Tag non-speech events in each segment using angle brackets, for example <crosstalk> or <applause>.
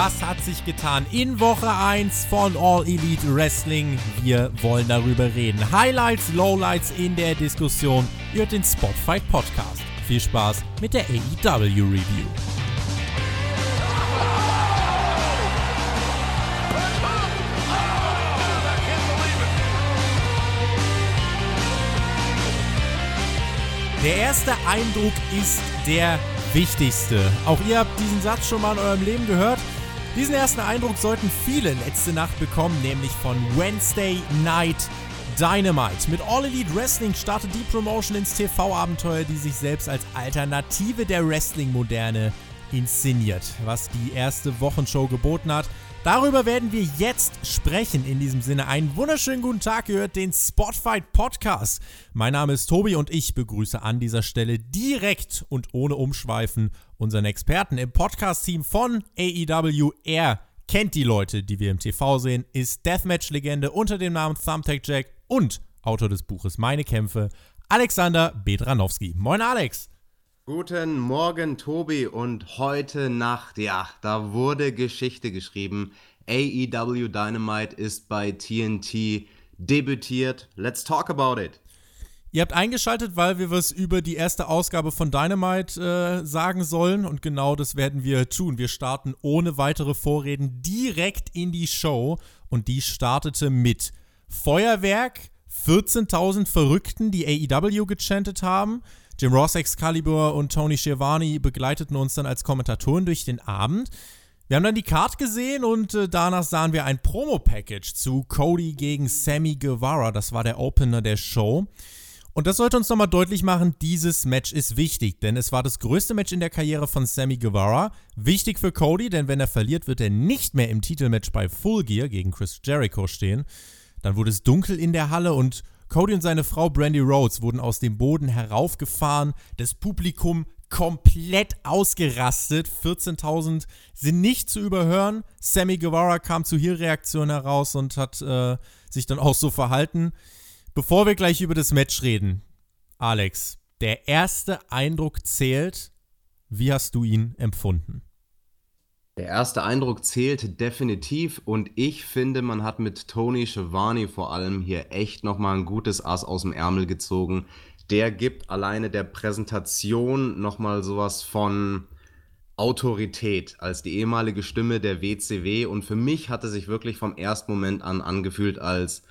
Was hat sich getan in Woche 1 von All Elite Wrestling? Wir wollen darüber reden. Highlights, Lowlights in der Diskussion. Ihr hört den Spotfight Podcast. Viel Spaß mit der AEW Review. Der erste Eindruck ist der wichtigste. Auch ihr habt diesen Satz schon mal in eurem Leben gehört. Diesen ersten Eindruck sollten viele letzte Nacht bekommen, nämlich von Wednesday Night Dynamite. Mit All Elite Wrestling startet die Promotion ins TV-Abenteuer, die sich selbst als Alternative der Wrestling-Moderne inszeniert. Was die erste Wochenshow geboten hat, Darüber werden wir jetzt sprechen. In diesem Sinne einen wunderschönen guten Tag. gehört den Spotfight Podcast. Mein Name ist Tobi und ich begrüße an dieser Stelle direkt und ohne Umschweifen unseren Experten im Podcast-Team von AEW. Er kennt die Leute, die wir im TV sehen, ist Deathmatch-Legende unter dem Namen Thumbtack Jack und Autor des Buches Meine Kämpfe, Alexander Bedranowski. Moin Alex! Guten Morgen, Tobi. Und heute Nacht, ja, da wurde Geschichte geschrieben. AEW Dynamite ist bei TNT debütiert. Let's talk about it. Ihr habt eingeschaltet, weil wir was über die erste Ausgabe von Dynamite äh, sagen sollen. Und genau das werden wir tun. Wir starten ohne weitere Vorreden direkt in die Show. Und die startete mit Feuerwerk, 14.000 Verrückten, die AEW gechantet haben. Jim Ross, Excalibur und Tony Schiavone begleiteten uns dann als Kommentatoren durch den Abend. Wir haben dann die Card gesehen und äh, danach sahen wir ein Promo-Package zu Cody gegen Sammy Guevara. Das war der Opener der Show. Und das sollte uns nochmal deutlich machen, dieses Match ist wichtig, denn es war das größte Match in der Karriere von Sammy Guevara. Wichtig für Cody, denn wenn er verliert, wird er nicht mehr im Titelmatch bei Full Gear gegen Chris Jericho stehen. Dann wurde es dunkel in der Halle und Cody und seine Frau Brandy Rhodes wurden aus dem Boden heraufgefahren. Das Publikum komplett ausgerastet. 14.000 sind nicht zu überhören. Sammy Guevara kam zu hier Reaktion heraus und hat äh, sich dann auch so verhalten. Bevor wir gleich über das Match reden, Alex, der erste Eindruck zählt. Wie hast du ihn empfunden? Der erste Eindruck zählt definitiv und ich finde, man hat mit Tony Schiavone vor allem hier echt nochmal ein gutes Ass aus dem Ärmel gezogen. Der gibt alleine der Präsentation nochmal sowas von Autorität als die ehemalige Stimme der WCW und für mich hat er sich wirklich vom ersten Moment an angefühlt als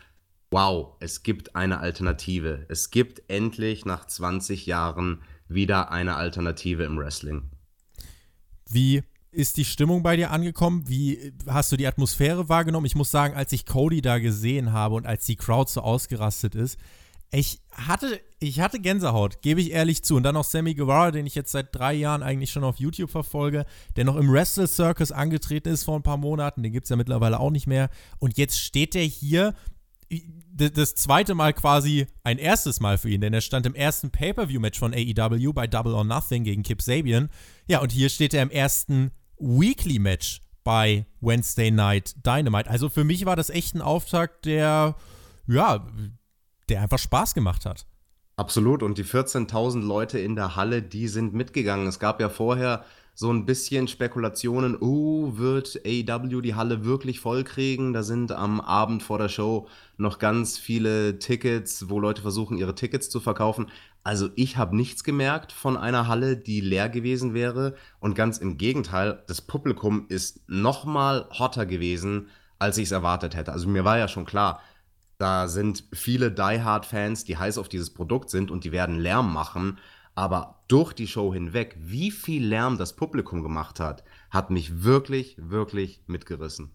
wow, es gibt eine Alternative. Es gibt endlich nach 20 Jahren wieder eine Alternative im Wrestling. Wie ist die Stimmung bei dir angekommen? Wie hast du die Atmosphäre wahrgenommen? Ich muss sagen, als ich Cody da gesehen habe und als die Crowd so ausgerastet ist, ich hatte, ich hatte Gänsehaut, gebe ich ehrlich zu. Und dann noch Sammy Guevara, den ich jetzt seit drei Jahren eigentlich schon auf YouTube verfolge, der noch im Wrestle Circus angetreten ist vor ein paar Monaten. Den gibt es ja mittlerweile auch nicht mehr. Und jetzt steht er hier das zweite Mal quasi ein erstes Mal für ihn, denn er stand im ersten Pay-Per-View-Match von AEW bei Double or Nothing gegen Kip Sabian. Ja, und hier steht er im ersten Weekly-Match bei Wednesday Night Dynamite. Also für mich war das echt ein Auftakt, der, ja, der einfach Spaß gemacht hat. Absolut. Und die 14.000 Leute in der Halle, die sind mitgegangen. Es gab ja vorher so ein bisschen Spekulationen, oh, wird AEW die Halle wirklich voll kriegen? Da sind am Abend vor der Show noch ganz viele Tickets, wo Leute versuchen, ihre Tickets zu verkaufen. Also ich habe nichts gemerkt von einer Halle, die leer gewesen wäre. Und ganz im Gegenteil, das Publikum ist noch mal hotter gewesen, als ich es erwartet hätte. Also mir war ja schon klar, da sind viele Die Hard Fans, die heiß auf dieses Produkt sind und die werden Lärm machen. Aber durch die Show hinweg, wie viel Lärm das Publikum gemacht hat, hat mich wirklich, wirklich mitgerissen.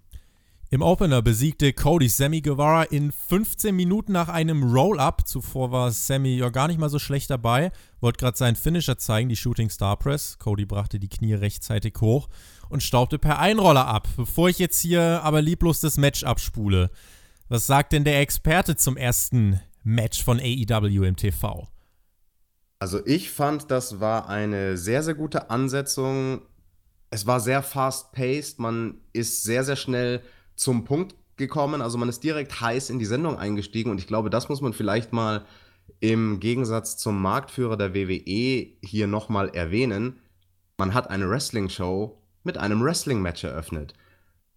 Im Opener besiegte Cody Sammy Guevara in 15 Minuten nach einem Roll-Up. Zuvor war Sammy ja gar nicht mal so schlecht dabei. Wollte gerade seinen Finisher zeigen, die Shooting Star Press. Cody brachte die Knie rechtzeitig hoch und staubte per Einroller ab. Bevor ich jetzt hier aber lieblos das Match abspule, was sagt denn der Experte zum ersten Match von AEW im TV? Also ich fand, das war eine sehr, sehr gute Ansetzung. Es war sehr fast-paced, man ist sehr, sehr schnell zum Punkt gekommen, also man ist direkt heiß in die Sendung eingestiegen und ich glaube, das muss man vielleicht mal im Gegensatz zum Marktführer der WWE hier nochmal erwähnen. Man hat eine Wrestling-Show mit einem Wrestling-Match eröffnet.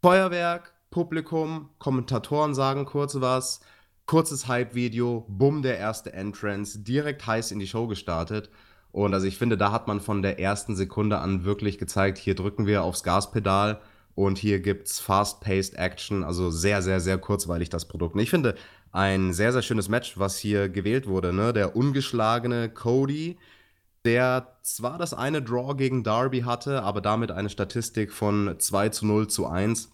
Feuerwerk, Publikum, Kommentatoren sagen kurz was, kurzes Hype-Video, bumm, der erste Entrance, direkt heiß in die Show gestartet. Und also ich finde, da hat man von der ersten Sekunde an wirklich gezeigt, hier drücken wir aufs Gaspedal und hier gibt's fast-paced Action, also sehr, sehr, sehr kurzweilig das Produkt. Und ich finde, ein sehr, sehr schönes Match, was hier gewählt wurde, ne? Der ungeschlagene Cody, der zwar das eine Draw gegen Darby hatte, aber damit eine Statistik von 2 zu 0 zu 1.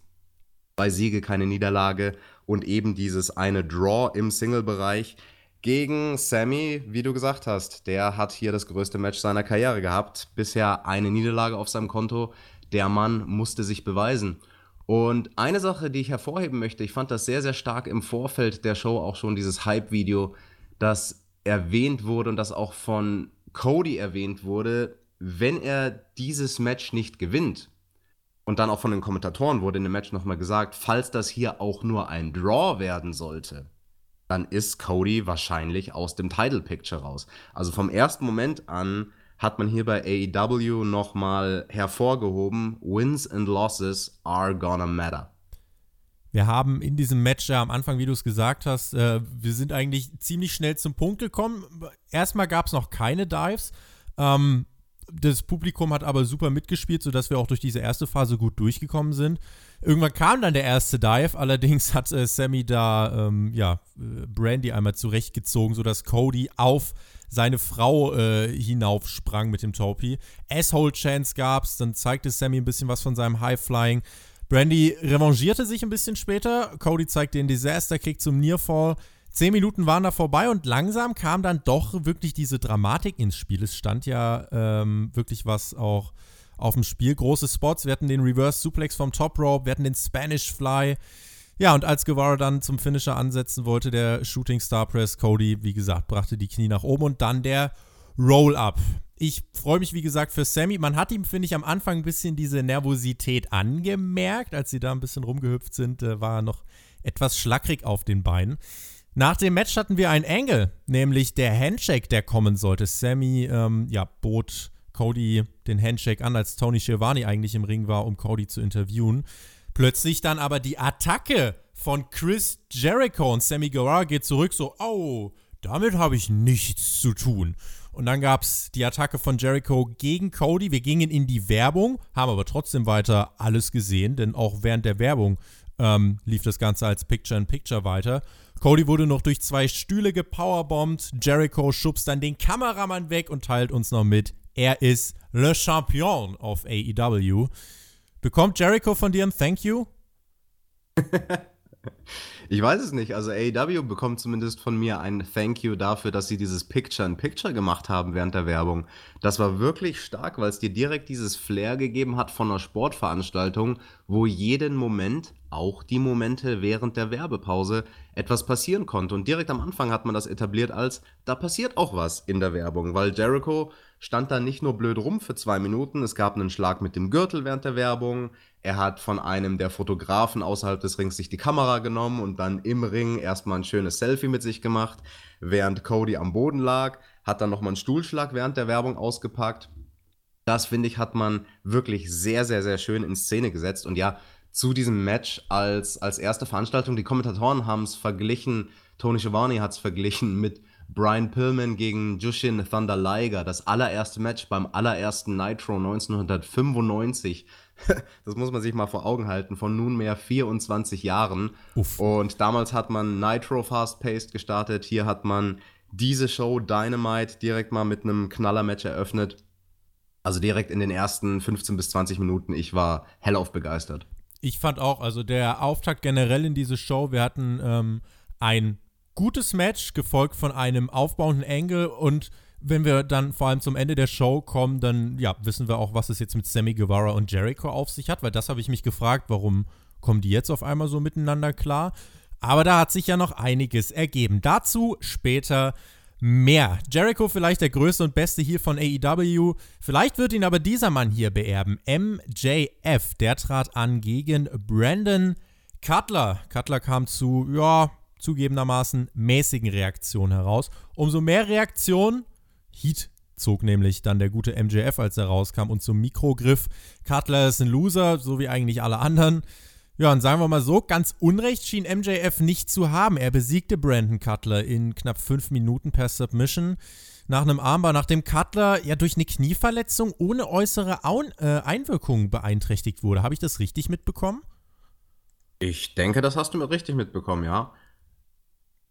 Zwei Siege, keine Niederlage und eben dieses eine Draw im Single-Bereich gegen Sammy, wie du gesagt hast. Der hat hier das größte Match seiner Karriere gehabt. Bisher eine Niederlage auf seinem Konto. Der Mann musste sich beweisen. Und eine Sache, die ich hervorheben möchte, ich fand das sehr, sehr stark im Vorfeld der Show auch schon, dieses Hype-Video, das erwähnt wurde und das auch von Cody erwähnt wurde, wenn er dieses Match nicht gewinnt, und dann auch von den Kommentatoren wurde in dem Match nochmal gesagt, falls das hier auch nur ein Draw werden sollte, dann ist Cody wahrscheinlich aus dem Title Picture raus. Also vom ersten Moment an hat man hier bei AEW nochmal hervorgehoben, Wins and Losses are gonna matter. Wir haben in diesem Match ja am Anfang, wie du es gesagt hast, äh, wir sind eigentlich ziemlich schnell zum Punkt gekommen. Erstmal gab es noch keine Dives. Ähm, das Publikum hat aber super mitgespielt, sodass wir auch durch diese erste Phase gut durchgekommen sind. Irgendwann kam dann der erste Dive, allerdings hat äh, Sammy da ähm, ja, äh, Brandy einmal zurechtgezogen, sodass Cody auf seine Frau äh, hinaufsprang mit dem Topi. Asshole-Chance gab's, dann zeigte Sammy ein bisschen was von seinem High-Flying. Brandy revanchierte sich ein bisschen später. Cody zeigte den Disaster-Kick zum Nearfall. Zehn Minuten waren da vorbei und langsam kam dann doch wirklich diese Dramatik ins Spiel. Es stand ja ähm, wirklich was auch auf dem Spiel. Große Spots. Wir hatten den Reverse Suplex vom Top Rope, wir hatten den Spanish Fly. Ja, und als Guevara dann zum Finisher ansetzen wollte, der Shooting Star Press, Cody, wie gesagt, brachte die Knie nach oben und dann der Roll-Up. Ich freue mich, wie gesagt, für Sammy. Man hat ihm, finde ich, am Anfang ein bisschen diese Nervosität angemerkt. Als sie da ein bisschen rumgehüpft sind, äh, war er noch etwas schlackrig auf den Beinen. Nach dem Match hatten wir einen Angle, nämlich der Handshake, der kommen sollte. Sammy ähm, ja, bot Cody den Handshake an, als Tony Schiavone eigentlich im Ring war, um Cody zu interviewen. Plötzlich dann aber die Attacke von Chris Jericho und Sammy Guevara geht zurück, so, oh, damit habe ich nichts zu tun. Und dann gab es die Attacke von Jericho gegen Cody. Wir gingen in die Werbung, haben aber trotzdem weiter alles gesehen, denn auch während der Werbung ähm, lief das Ganze als Picture-in-Picture weiter. Cody wurde noch durch zwei Stühle gepowerbombt. Jericho schubst dann den Kameramann weg und teilt uns noch mit, er ist Le Champion auf AEW. Bekommt Jericho von dir ein Thank you? <laughs> Ich weiß es nicht. Also AEW bekommt zumindest von mir ein Thank you dafür, dass sie dieses Picture-in-Picture gemacht haben während der Werbung. Das war wirklich stark, weil es dir direkt dieses Flair gegeben hat von einer Sportveranstaltung, wo jeden Moment, auch die Momente während der Werbepause, etwas passieren konnte. Und direkt am Anfang hat man das etabliert als, da passiert auch was in der Werbung, weil Jericho stand da nicht nur blöd rum für zwei Minuten, es gab einen Schlag mit dem Gürtel während der Werbung, er hat von einem der Fotografen außerhalb des Rings sich die Kamera genommen und dann im Ring erstmal ein schönes Selfie mit sich gemacht, während Cody am Boden lag, hat dann nochmal einen Stuhlschlag während der Werbung ausgepackt. Das, finde ich, hat man wirklich sehr, sehr, sehr schön in Szene gesetzt. Und ja, zu diesem Match als, als erste Veranstaltung, die Kommentatoren haben es verglichen, Tony Schiavone hat es verglichen mit Brian Pillman gegen Jushin Thunder Liger, das allererste Match beim allerersten Nitro 1995. <laughs> Das muss man sich mal vor Augen halten, von nunmehr 24 Jahren. Uff. Und damals hat man Nitro Fast-Paced gestartet. Hier hat man diese Show Dynamite direkt mal mit einem Knaller-Match eröffnet. Also direkt in den ersten 15 bis 20 Minuten. Ich war hellauf begeistert. Ich fand auch, also der Auftakt generell in diese Show, wir hatten ähm, ein gutes Match, gefolgt von einem aufbauenden Angle und wenn wir dann vor allem zum Ende der Show kommen, dann ja, wissen wir auch, was es jetzt mit Sammy Guevara und Jericho auf sich hat, weil das habe ich mich gefragt, warum kommen die jetzt auf einmal so miteinander klar? Aber da hat sich ja noch einiges ergeben. Dazu später mehr. Jericho vielleicht der größte und beste hier von AEW. Vielleicht wird ihn aber dieser Mann hier beerben. MJF, der trat an gegen Brandon Cutler. Cutler kam zu, ja, zugegebenermaßen mäßigen Reaktionen heraus. Umso mehr Reaktionen, Heat zog nämlich dann der gute MJF, als er rauskam und zum Mikrogriff. Cutler ist ein Loser, so wie eigentlich alle anderen. Ja, und sagen wir mal so, ganz Unrecht schien MJF nicht zu haben. Er besiegte Brandon Cutler in knapp fünf Minuten per Submission nach einem Armbar, nachdem Cutler ja durch eine Knieverletzung ohne äußere Aun äh, Einwirkung beeinträchtigt wurde. Habe ich das richtig mitbekommen? Ich denke, das hast du mir richtig mitbekommen, ja.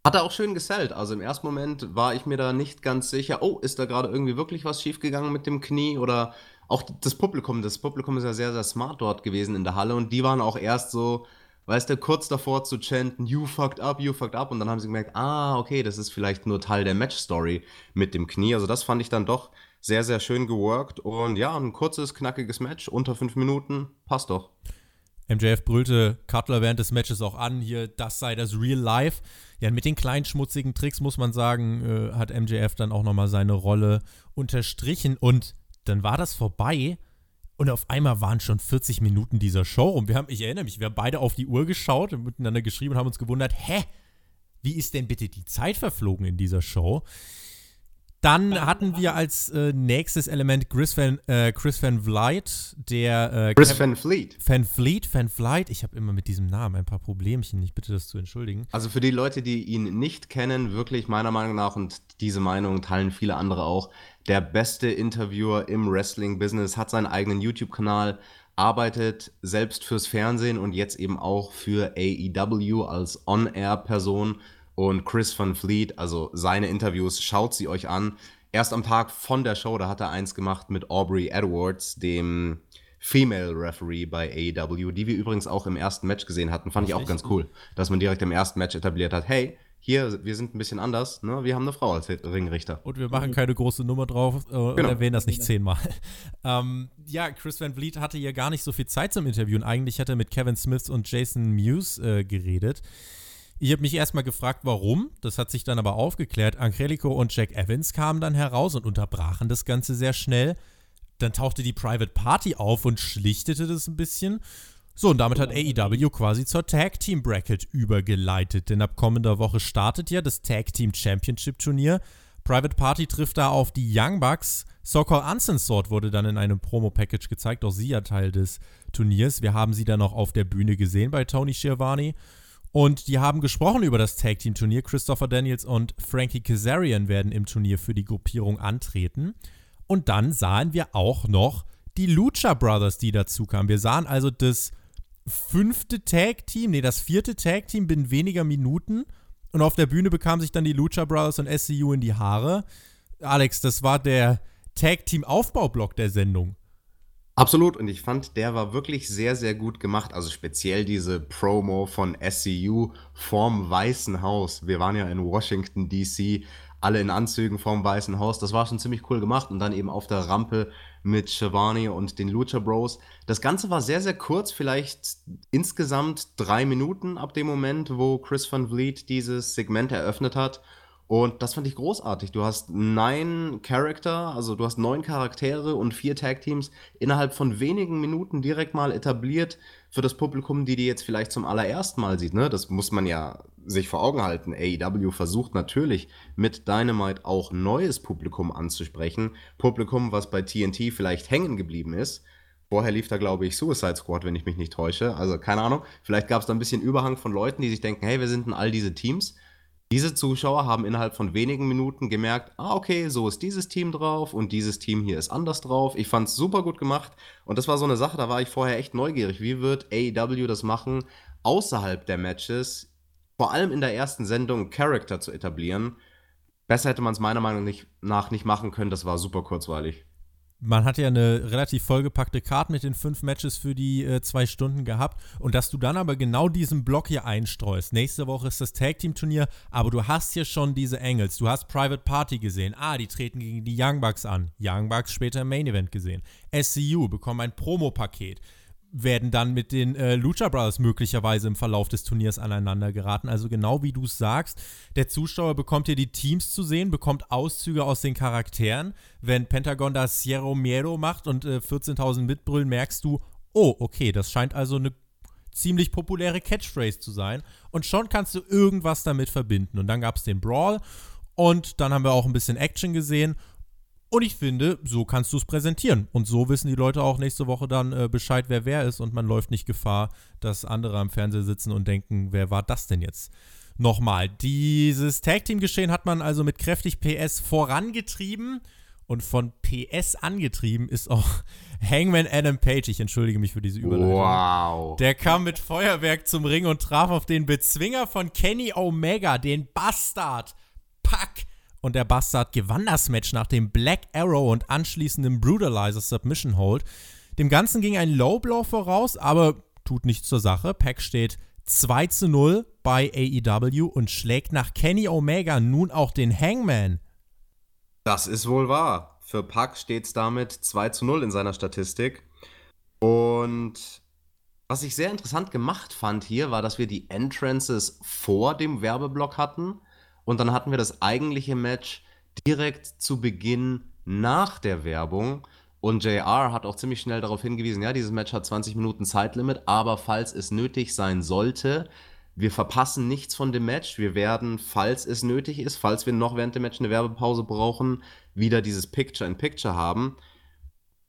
Hat er auch schön gesellt. Also im ersten Moment war ich mir da nicht ganz sicher, oh, ist da gerade irgendwie wirklich was schiefgegangen mit dem Knie oder auch das Publikum. Das Publikum ist ja sehr, sehr smart dort gewesen in der Halle und die waren auch erst so, weißt du, kurz davor zu chanten, you fucked up, you fucked up und dann haben sie gemerkt, ah, okay, das ist vielleicht nur Teil der Match-Story mit dem Knie. Also das fand ich dann doch sehr, sehr schön geworkt und ja, ein kurzes, knackiges Match, unter fünf Minuten, passt doch. MJF brüllte Cutler während des Matches auch an, hier, das sei das Real Life. Ja, mit den kleinen schmutzigen Tricks, muss man sagen, äh, hat MJF dann auch nochmal seine Rolle unterstrichen und dann war das vorbei und auf einmal waren schon 40 Minuten dieser Show rum. Wir haben, ich erinnere mich, wir haben beide auf die Uhr geschaut und miteinander geschrieben und haben uns gewundert, hä, wie ist denn bitte die Zeit verflogen in dieser Show? Dann hatten wir als äh, nächstes Element Chris Van, äh, Chris Van Vliet, der äh, Chris Van Fleet. Van Fleet, Van Fleet. Ich habe immer mit diesem Namen ein paar Problemchen. Ich bitte das zu entschuldigen. Also für die Leute, die ihn nicht kennen, wirklich meiner Meinung nach und diese Meinung teilen viele andere auch, der beste Interviewer im Wrestling-Business, hat seinen eigenen YouTube-Kanal, arbeitet selbst fürs Fernsehen und jetzt eben auch für AEW als On-Air-Person und Chris Van Fleet, also seine Interviews, schaut sie euch an. Erst am Tag von der Show, da hat er eins gemacht mit Aubrey Edwards, dem Female Referee bei AEW, die wir übrigens auch im ersten Match gesehen hatten. Fand ich auch ganz cool, dass man direkt im ersten Match etabliert hat, hey, hier, wir sind ein bisschen anders, ne? wir haben eine Frau als Ringrichter. Und wir machen keine große Nummer drauf äh, genau. und erwähnen das nicht zehnmal. <laughs> ähm, ja, Chris Van Vliet hatte ja gar nicht so viel Zeit zum Interviewen. Eigentlich hat er mit Kevin Smith und Jason Muse äh, geredet. Ich habe mich erstmal gefragt, warum. Das hat sich dann aber aufgeklärt. Angelico und Jack Evans kamen dann heraus und unterbrachen das Ganze sehr schnell. Dann tauchte die Private Party auf und schlichtete das ein bisschen. So, und damit hat AEW quasi zur Tag Team Bracket übergeleitet. Denn ab kommender Woche startet ja das Tag Team Championship Turnier. Private Party trifft da auf die Young Bucks. Sokol Uncensored wurde dann in einem Promo-Package gezeigt. Auch sie ja Teil des Turniers. Wir haben sie dann noch auf der Bühne gesehen bei Tony Schiavone. Und die haben gesprochen über das Tag Team Turnier. Christopher Daniels und Frankie Kazarian werden im Turnier für die Gruppierung antreten. Und dann sahen wir auch noch die Lucha Brothers, die dazu kamen. Wir sahen also das fünfte Tag Team, nee, das vierte Tag Team binnen weniger Minuten. Und auf der Bühne bekamen sich dann die Lucha Brothers und SCU in die Haare. Alex, das war der Tag Team Aufbaublock der Sendung. Absolut, und ich fand, der war wirklich sehr, sehr gut gemacht. Also speziell diese Promo von SCU vorm Weißen Haus. Wir waren ja in Washington, DC, alle in Anzügen vorm Weißen Haus. Das war schon ziemlich cool gemacht. Und dann eben auf der Rampe mit Shivani und den Lucha Bros. Das Ganze war sehr, sehr kurz, vielleicht insgesamt drei Minuten ab dem Moment, wo Chris Van Vliet dieses Segment eröffnet hat. Und das fand ich großartig. Du hast neun Charakter, also du hast neun Charaktere und vier Tag-Teams innerhalb von wenigen Minuten direkt mal etabliert für das Publikum, die die jetzt vielleicht zum allerersten Mal sieht. Ne? Das muss man ja sich vor Augen halten. AEW versucht natürlich mit Dynamite auch neues Publikum anzusprechen. Publikum, was bei TNT vielleicht hängen geblieben ist. Vorher lief da, glaube ich, Suicide Squad, wenn ich mich nicht täusche. Also keine Ahnung. Vielleicht gab es da ein bisschen Überhang von Leuten, die sich denken, hey, wir sind in all diese Teams diese Zuschauer haben innerhalb von wenigen Minuten gemerkt, ah, okay, so ist dieses Team drauf und dieses Team hier ist anders drauf. Ich fand es super gut gemacht und das war so eine Sache, da war ich vorher echt neugierig. Wie wird AEW das machen, außerhalb der Matches, vor allem in der ersten Sendung, Charakter zu etablieren? Besser hätte man es meiner Meinung nach nicht machen können, das war super kurzweilig man hat ja eine relativ vollgepackte Karte mit den fünf Matches für die äh, zwei Stunden gehabt und dass du dann aber genau diesen Block hier einstreust. Nächste Woche ist das Tag Team Turnier, aber du hast hier schon diese Angles. Du hast Private Party gesehen. Ah, die treten gegen die Young Bucks an. Young Bucks später im Main Event gesehen. SCU bekommen ein Promo-Paket werden dann mit den äh, Lucha Brothers möglicherweise im Verlauf des Turniers aneinander geraten. Also genau wie du es sagst, der Zuschauer bekommt hier die Teams zu sehen, bekommt Auszüge aus den Charakteren. Wenn Pentagon da Sierra Miedo macht und äh, 14.000 mitbrüllen, merkst du, oh, okay, das scheint also eine ziemlich populäre Catchphrase zu sein. Und schon kannst du irgendwas damit verbinden. Und dann gab es den Brawl und dann haben wir auch ein bisschen Action gesehen Und ich finde, so kannst du es präsentieren. Und so wissen die Leute auch nächste Woche dann äh, Bescheid, wer wer ist. Und man läuft nicht Gefahr, dass andere am Fernseher sitzen und denken, wer war das denn jetzt? Nochmal, dieses Tag-Team-Geschehen hat man also mit kräftig PS vorangetrieben. Und von PS angetrieben ist auch <laughs> Hangman Adam Page. Ich entschuldige mich für diese Überleitung. Wow. Der kam mit Feuerwerk zum Ring und traf auf den Bezwinger von Kenny Omega, den Bastard. Pack. Und der Bastard gewann das Match nach dem Black Arrow und anschließendem Brutalizer Submission Hold. Dem Ganzen ging ein Low Blow voraus, aber tut nichts zur Sache. Pack steht 2 zu 0 bei AEW und schlägt nach Kenny Omega nun auch den Hangman. Das ist wohl wahr. Für Pack steht es damit 2 zu 0 in seiner Statistik. Und was ich sehr interessant gemacht fand hier, war, dass wir die Entrances vor dem Werbeblock hatten. Und dann hatten wir das eigentliche Match direkt zu Beginn nach der Werbung. Und JR hat auch ziemlich schnell darauf hingewiesen, ja, dieses Match hat 20 Minuten Zeitlimit, aber falls es nötig sein sollte, wir verpassen nichts von dem Match. Wir werden, falls es nötig ist, falls wir noch während dem Match eine Werbepause brauchen, wieder dieses Picture-in-Picture haben.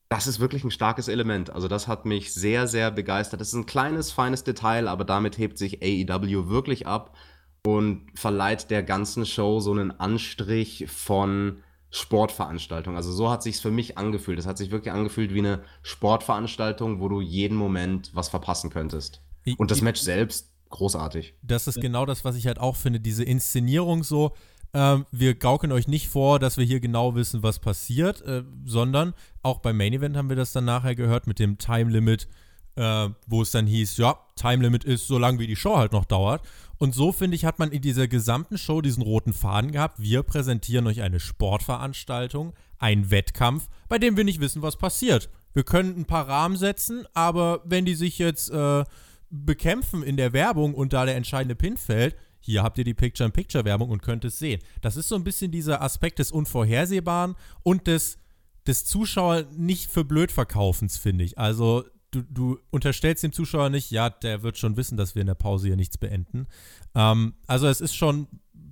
Das ist wirklich ein starkes Element. Also das hat mich sehr, sehr begeistert. Das ist ein kleines, feines Detail, aber damit hebt sich AEW wirklich ab und verleiht der ganzen Show so einen Anstrich von Sportveranstaltung. Also so hat sich's für mich angefühlt. Es hat sich wirklich angefühlt wie eine Sportveranstaltung, wo du jeden Moment was verpassen könntest. Und das Match selbst großartig. Das ist genau das, was ich halt auch finde. Diese Inszenierung so, ähm, wir gaukeln euch nicht vor, dass wir hier genau wissen, was passiert, äh, sondern auch beim Main Event haben wir das dann nachher gehört mit dem Time Limit, äh, wo es dann hieß, ja, Time Limit ist so lange, wie die Show halt noch dauert. Und so, finde ich, hat man in dieser gesamten Show diesen roten Faden gehabt. Wir präsentieren euch eine Sportveranstaltung, einen Wettkampf, bei dem wir nicht wissen, was passiert. Wir können ein paar Rahmen setzen, aber wenn die sich jetzt äh, bekämpfen in der Werbung und da der entscheidende Pin fällt, hier habt ihr die Picture-in-Picture-Werbung und könnt es sehen. Das ist so ein bisschen dieser Aspekt des Unvorhersehbaren und des, des Zuschauer nicht für blöd verkaufens, finde ich. Also du, du unterstellst dem Zuschauer nicht, ja, der wird schon wissen, dass wir in der Pause hier nichts beenden. Ähm, also es ist schon,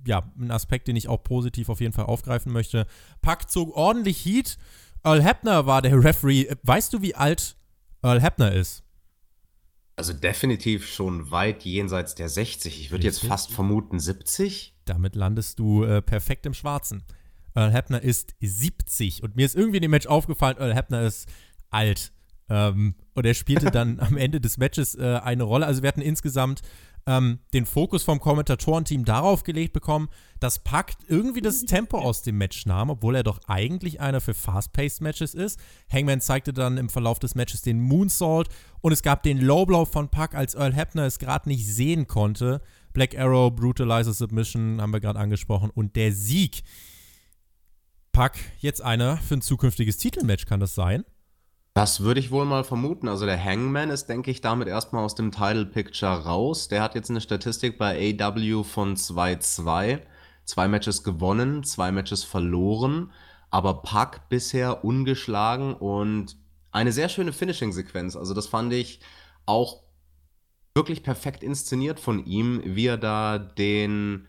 ja, ein Aspekt, den ich auch positiv auf jeden Fall aufgreifen möchte. Pack zog ordentlich Heat. Earl Hebner war der Referee. Weißt du, wie alt Earl Hebner ist? Also definitiv schon weit jenseits der 60. Ich würde jetzt fast vermuten 70. Damit landest du äh, perfekt im Schwarzen. Earl Hebner ist 70 und mir ist irgendwie in dem Match aufgefallen, Earl Hebner ist alt. Ähm, und er spielte dann <laughs> am Ende des Matches äh, eine Rolle. Also wir hatten insgesamt ähm, den Fokus vom Kommentatorenteam darauf gelegt bekommen, dass Pack irgendwie das Tempo aus dem Match nahm, obwohl er doch eigentlich einer für Fast-Paced Matches ist. Hangman zeigte dann im Verlauf des Matches den Moonsault und es gab den Lowblow von Pack, als Earl Hebner es gerade nicht sehen konnte. Black Arrow, Brutalizer Submission haben wir gerade angesprochen und der Sieg. Pack, jetzt einer für ein zukünftiges Titelmatch, kann das sein? Das würde ich wohl mal vermuten. Also der Hangman ist, denke ich, damit erstmal aus dem Title Picture raus. Der hat jetzt eine Statistik bei AW von 2-2. Zwei Matches gewonnen, zwei Matches verloren. Aber Pack bisher ungeschlagen und eine sehr schöne Finishing-Sequenz. Also das fand ich auch wirklich perfekt inszeniert von ihm, wie er da den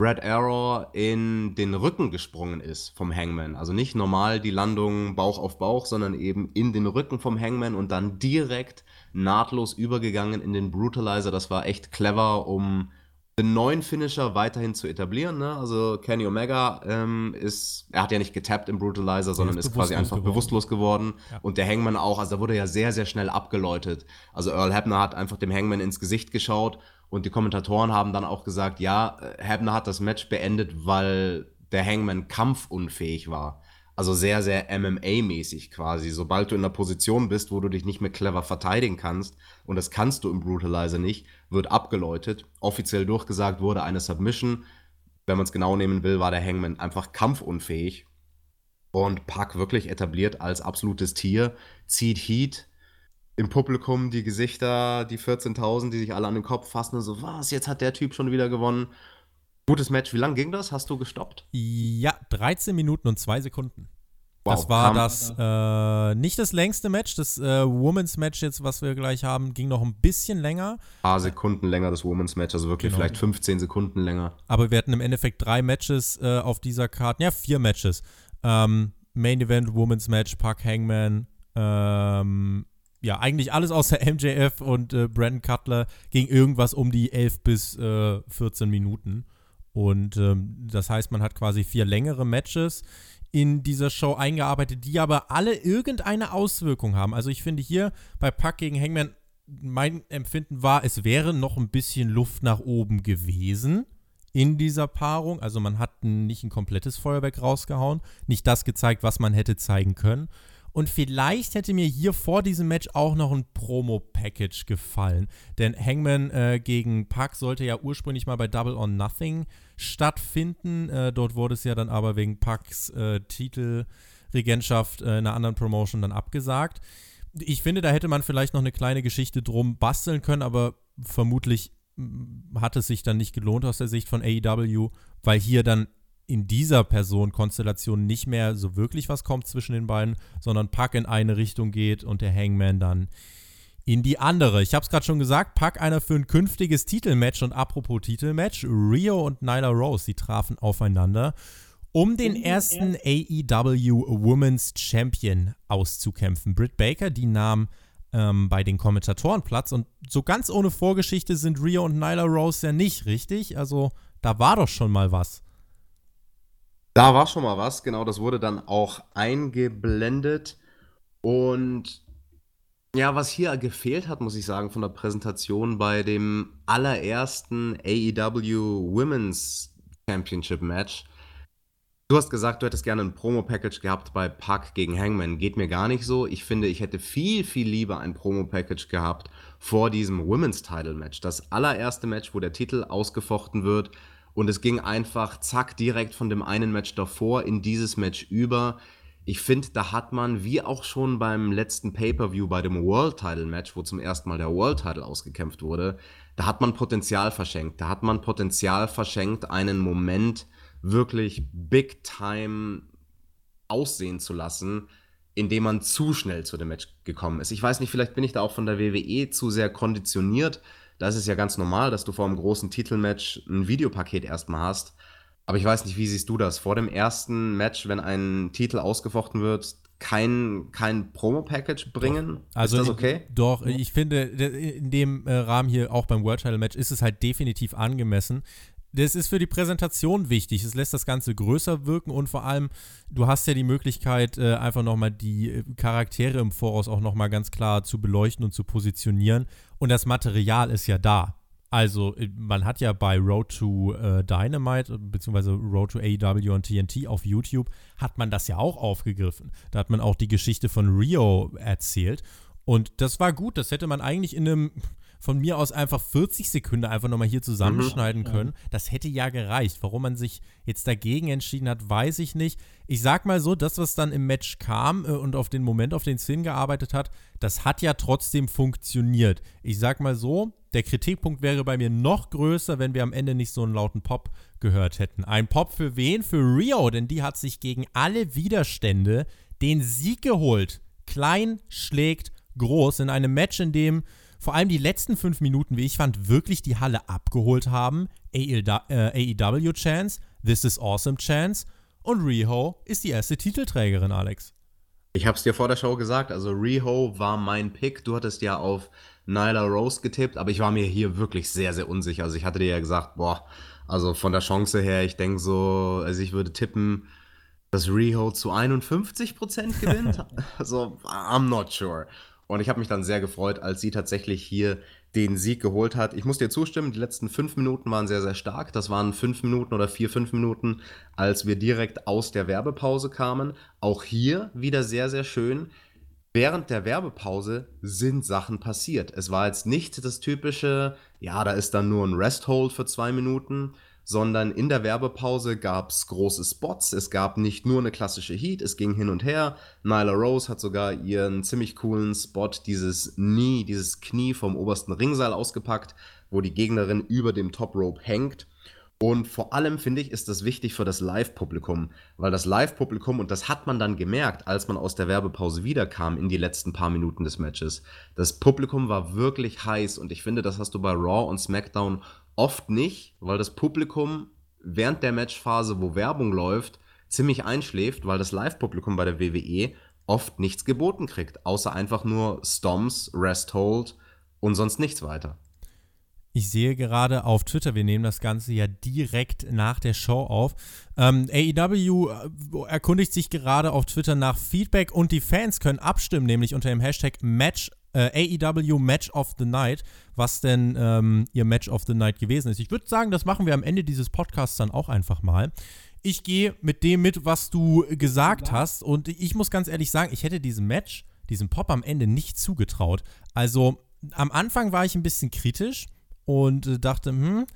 Red Arrow in den Rücken gesprungen ist vom Hangman. Also nicht normal die Landung Bauch auf Bauch, sondern eben in den Rücken vom Hangman und dann direkt nahtlos übergegangen in den Brutalizer. Das war echt clever, um den neuen Finisher weiterhin zu etablieren. Ne? Also Kenny Omega ähm, ist, er hat ja nicht getappt im Brutalizer, sondern ist, ist quasi einfach geworden. bewusstlos geworden. Ja. Und der Hangman auch, also da wurde ja sehr, sehr schnell abgeläutet. Also Earl Hebner hat einfach dem Hangman ins Gesicht geschaut und die Kommentatoren haben dann auch gesagt, ja, Hebner hat das Match beendet, weil der Hangman kampfunfähig war. Also sehr, sehr MMA-mäßig quasi. Sobald du in einer Position bist, wo du dich nicht mehr clever verteidigen kannst, und das kannst du im Brutalizer nicht, wird abgeläutet. Offiziell durchgesagt wurde eine Submission. Wenn man es genau nehmen will, war der Hangman einfach kampfunfähig. Und Pack wirklich etabliert als absolutes Tier, zieht Heat, im Publikum die Gesichter, die 14.000, die sich alle an den Kopf fassen und so, was, jetzt hat der Typ schon wieder gewonnen. Gutes Match. Wie lang ging das? Hast du gestoppt? Ja, 13 Minuten und 2 Sekunden. Wow, das war das, äh, nicht das längste Match. Das äh, Women's Match jetzt, was wir gleich haben, ging noch ein bisschen länger. Ein paar Sekunden länger, das Women's Match, also wirklich genau. vielleicht 15 Sekunden länger. Aber wir hatten im Endeffekt drei Matches äh, auf dieser Karte, ja, vier Matches. Ähm, Main Event Women's Match, Park Hangman, ähm, ja, eigentlich alles außer <laughs> MJF und äh, Brandon Cutler ging irgendwas um die 11 bis äh, 14 Minuten. Und ähm, das heißt, man hat quasi vier längere Matches in dieser Show eingearbeitet, die aber alle irgendeine Auswirkung haben. Also ich finde hier bei Pack gegen Hangman, mein Empfinden war, es wäre noch ein bisschen Luft nach oben gewesen in dieser Paarung. Also man hat nicht ein komplettes Feuerwerk rausgehauen, nicht das gezeigt, was man hätte zeigen können. Und vielleicht hätte mir hier vor diesem Match auch noch ein Promo-Package gefallen. Denn Hangman äh, gegen Pack sollte ja ursprünglich mal bei Double or Nothing stattfinden. Äh, dort wurde es ja dann aber wegen Packs äh, Titelregentschaft äh, einer anderen Promotion dann abgesagt. Ich finde, da hätte man vielleicht noch eine kleine Geschichte drum basteln können, aber vermutlich hat es sich dann nicht gelohnt aus der Sicht von AEW, weil hier dann in dieser Person-Konstellation nicht mehr so wirklich was kommt zwischen den beiden, sondern Pack in eine Richtung geht und der Hangman dann in die andere. Ich habe es gerade schon gesagt, Pack einer für ein künftiges Titelmatch und apropos Titelmatch, Rio und Nyla Rose, sie trafen aufeinander, um den ersten AEW Women's Champion auszukämpfen. Britt Baker, die nahm ähm, bei den Kommentatoren Platz und so ganz ohne Vorgeschichte sind Rio und Nyla Rose ja nicht, richtig? Also da war doch schon mal was. Da war schon mal was, genau, das wurde dann auch eingeblendet. Und ja, was hier gefehlt hat, muss ich sagen, von der Präsentation bei dem allerersten AEW Women's Championship Match. Du hast gesagt, du hättest gerne ein Promo-Package gehabt bei Puck gegen Hangman. Geht mir gar nicht so. Ich finde, ich hätte viel, viel lieber ein Promo-Package gehabt vor diesem Women's Title Match. Das allererste Match, wo der Titel ausgefochten wird und es ging einfach zack direkt von dem einen Match davor in dieses Match über. Ich finde, da hat man, wie auch schon beim letzten Pay-Per-View bei dem World Title Match, wo zum ersten Mal der World Title ausgekämpft wurde, da hat man Potenzial verschenkt. Da hat man Potenzial verschenkt, einen Moment wirklich big time aussehen zu lassen, indem man zu schnell zu dem Match gekommen ist. Ich weiß nicht, vielleicht bin ich da auch von der WWE zu sehr konditioniert, da ist es ja ganz normal, dass du vor einem großen Titelmatch ein Videopaket erstmal hast. Aber ich weiß nicht, wie siehst du das? Vor dem ersten Match, wenn ein Titel ausgefochten wird, kein, kein Promo-Package bringen? Also ist das okay? Ich, doch, ich finde, in dem äh, Rahmen hier, auch beim World Title Match, ist es halt definitiv angemessen das ist für die Präsentation wichtig. Es lässt das Ganze größer wirken und vor allem, du hast ja die Möglichkeit, äh, einfach nochmal die äh, Charaktere im Voraus auch nochmal ganz klar zu beleuchten und zu positionieren. Und das Material ist ja da. Also, äh, man hat ja bei Road to äh, Dynamite, beziehungsweise Road to AEW und TNT auf YouTube, hat man das ja auch aufgegriffen. Da hat man auch die Geschichte von Rio erzählt. Und das war gut. Das hätte man eigentlich in einem von mir aus einfach 40 Sekunden einfach nochmal hier zusammenschneiden mhm. können. Das hätte ja gereicht. Warum man sich jetzt dagegen entschieden hat, weiß ich nicht. Ich sag mal so, das, was dann im Match kam äh, und auf den Moment, auf den es hingearbeitet hat, das hat ja trotzdem funktioniert. Ich sag mal so, der Kritikpunkt wäre bei mir noch größer, wenn wir am Ende nicht so einen lauten Pop gehört hätten. Ein Pop für wen? Für Rio, denn die hat sich gegen alle Widerstände den Sieg geholt. Klein schlägt groß in einem Match, in dem vor allem die letzten fünf Minuten, wie ich fand, wirklich die Halle abgeholt haben. AEW Chance, This is Awesome Chance und Riho ist die erste Titelträgerin, Alex. Ich hab's dir vor der Show gesagt, also Riho war mein Pick. Du hattest ja auf Nyla Rose getippt, aber ich war mir hier wirklich sehr, sehr unsicher. Also ich hatte dir ja gesagt, boah, also von der Chance her, ich denke so, also ich würde tippen, dass Riho zu 51% gewinnt. <laughs> also, I'm not sure. Und ich habe mich dann sehr gefreut, als sie tatsächlich hier den Sieg geholt hat. Ich muss dir zustimmen, die letzten fünf Minuten waren sehr, sehr stark. Das waren fünf Minuten oder vier, fünf Minuten, als wir direkt aus der Werbepause kamen. Auch hier wieder sehr, sehr schön. Während der Werbepause sind Sachen passiert. Es war jetzt nicht das typische, ja, da ist dann nur ein Rest-Hold für zwei Minuten, sondern in der Werbepause gab es große Spots. Es gab nicht nur eine klassische Heat, es ging hin und her. Nyla Rose hat sogar ihren ziemlich coolen Spot, dieses Knie, dieses Knie vom obersten Ringseil ausgepackt, wo die Gegnerin über dem Top Rope hängt. Und vor allem finde ich, ist das wichtig für das Live-Publikum, weil das Live-Publikum, und das hat man dann gemerkt, als man aus der Werbepause wiederkam in die letzten paar Minuten des Matches, das Publikum war wirklich heiß und ich finde, das hast du bei Raw und SmackDown Oft nicht, weil das Publikum während der Matchphase, wo Werbung läuft, ziemlich einschläft, weil das Live-Publikum bei der WWE oft nichts geboten kriegt, außer einfach nur Stomps, Rest Hold und sonst nichts weiter. Ich sehe gerade auf Twitter, wir nehmen das Ganze ja direkt nach der Show auf. Ähm, AEW äh, erkundigt sich gerade auf Twitter nach Feedback und die Fans können abstimmen, nämlich unter dem Hashtag Match äh, AEW Match of the Night, was denn ähm, ihr Match of the Night gewesen ist. Ich würde sagen, das machen wir am Ende dieses Podcasts dann auch einfach mal. Ich gehe mit dem mit, was du gesagt hast. Und ich muss ganz ehrlich sagen, ich hätte diesem Match, diesem Pop am Ende nicht zugetraut. Also am Anfang war ich ein bisschen kritisch und äh, dachte, hm,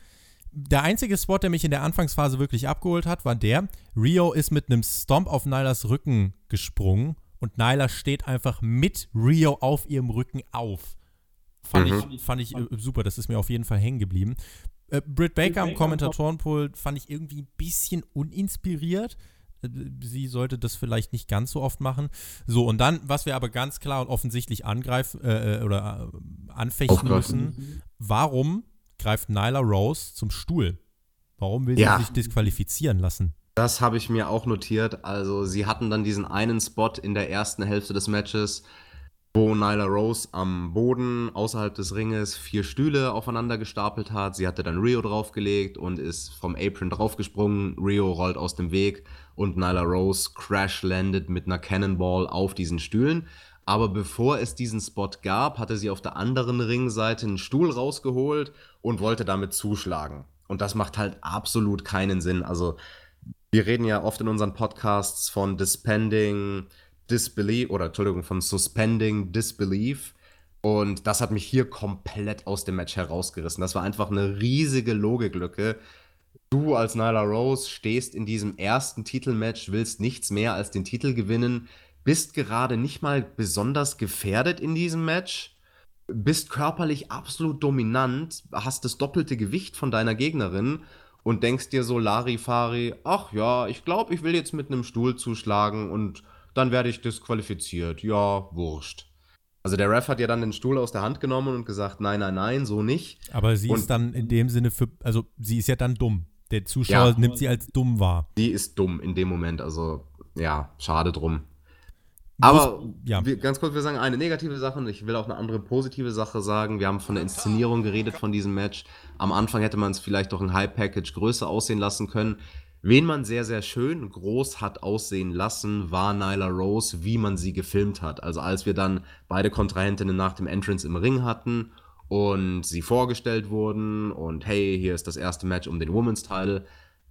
der einzige Spot, der mich in der Anfangsphase wirklich abgeholt hat, war der. Rio ist mit einem Stomp auf Nylas Rücken gesprungen und Nyla steht einfach mit Rio auf ihrem Rücken auf. Fand mhm. ich, fand ich äh, super, das ist mir auf jeden Fall hängen geblieben. Äh, Britt Baker am Kommentatorenpult fand ich irgendwie ein bisschen uninspiriert. Äh, sie sollte das vielleicht nicht ganz so oft machen. So, und dann, was wir aber ganz klar und offensichtlich angreifen äh, äh, oder äh, anfechten müssen, warum greift Nyla Rose zum Stuhl? Warum will ja. sie sich disqualifizieren lassen? Das habe ich mir auch notiert. Also, sie hatten dann diesen einen Spot in der ersten Hälfte des Matches, wo Nyla Rose am Boden außerhalb des Ringes vier Stühle aufeinander gestapelt hat. Sie hatte dann Rio draufgelegt und ist vom Apron draufgesprungen. Rio rollt aus dem Weg und Nyla Rose crash landet mit einer Cannonball auf diesen Stühlen. Aber bevor es diesen Spot gab, hatte sie auf der anderen Ringseite einen Stuhl rausgeholt und wollte damit zuschlagen. Und das macht halt absolut keinen Sinn. Also, wir reden ja oft in unseren Podcasts von Dispending Disbelief oder Entschuldigung, von Suspending Disbelief. Und das hat mich hier komplett aus dem Match herausgerissen. Das war einfach eine riesige Logiklücke. Du als Nyla Rose stehst in diesem ersten Titelmatch, willst nichts mehr als den Titel gewinnen, bist gerade nicht mal besonders gefährdet in diesem Match, bist körperlich absolut dominant, hast das doppelte Gewicht von deiner Gegnerin und denkst dir so Larifari, ach ja, ich glaube, ich will jetzt mit einem Stuhl zuschlagen und dann werde ich disqualifiziert. Ja, wurscht. Also der Ref hat ja dann den Stuhl aus der Hand genommen und gesagt, nein, nein, nein, so nicht. Aber sie und ist dann in dem Sinne für, also sie ist ja dann dumm. Der Zuschauer ja, nimmt sie als dumm wahr. Sie ist dumm in dem Moment, also ja, schade drum. Aber ja. wir, ganz kurz, wir sagen eine negative Sache und ich will auch eine andere positive Sache sagen. Wir haben von der Inszenierung geredet von diesem Match. Am Anfang hätte man es vielleicht doch ein High Package größer aussehen lassen können. Wen man sehr, sehr schön groß hat aussehen lassen, war Nyla Rose, wie man sie gefilmt hat. Also als wir dann beide Kontrahentinnen nach dem Entrance im Ring hatten und sie vorgestellt wurden und hey, hier ist das erste Match um den Women's Title.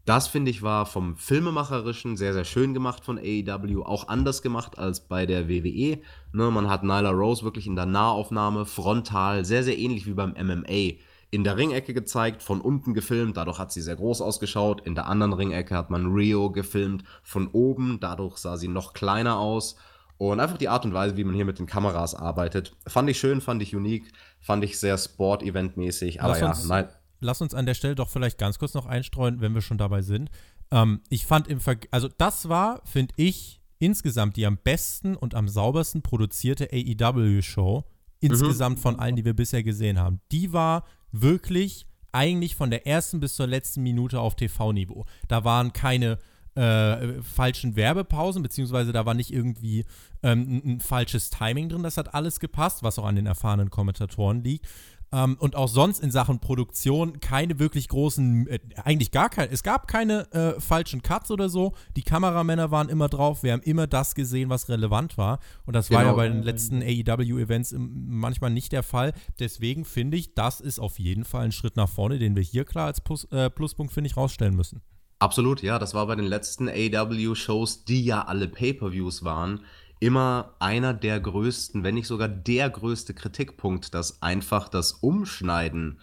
Das finde ich war vom Filmemacherischen sehr, sehr schön gemacht von AEW, auch anders gemacht als bei der WWE. Ne, man hat Nyla Rose wirklich in der Nahaufnahme frontal, sehr, sehr ähnlich wie beim MMA in der Ringecke gezeigt, von unten gefilmt, dadurch hat sie sehr groß ausgeschaut. In der anderen Ringecke hat man Rio gefilmt, von oben, dadurch sah sie noch kleiner aus. Und einfach die Art und Weise, wie man hier mit den Kameras arbeitet, fand ich schön, fand ich unique, fand ich sehr Sport-Event-mäßig. Aber ja, nein. Lass uns an der Stelle doch vielleicht ganz kurz noch einstreuen, wenn wir schon dabei sind. Ähm, ich fand im Ver also das war, finde ich, insgesamt die am besten und am saubersten produzierte AEW-Show insgesamt mhm. von allen, die wir bisher gesehen haben. Die war wirklich eigentlich von der ersten bis zur letzten Minute auf TV-Niveau. Da waren keine äh, falschen Werbepausen, beziehungsweise da war nicht irgendwie ähm, ein, ein, falsches Timing drin. Das hat alles gepasst, was auch an den erfahrenen Kommentatoren liegt. Ähm, und auch sonst in Sachen Produktion keine wirklich großen, äh, eigentlich gar keine, es gab keine äh, falschen Cuts oder so. Die Kameramänner waren immer drauf, wir haben immer das gesehen, was relevant war. Und das genau. war ja genau. bei den letzten AEW-Events manchmal nicht der Fall. Deswegen finde ich, das ist auf jeden Fall ein Schritt nach vorne, den wir hier klar als Plus, äh, Pluspunkt, finde ich, rausstellen müssen. Absolut, ja. Das war bei den letzten AEW-Shows, die ja alle Pay-Per-Views waren, immer einer der größten, wenn nicht sogar der größte Kritikpunkt, dass einfach das Umschneiden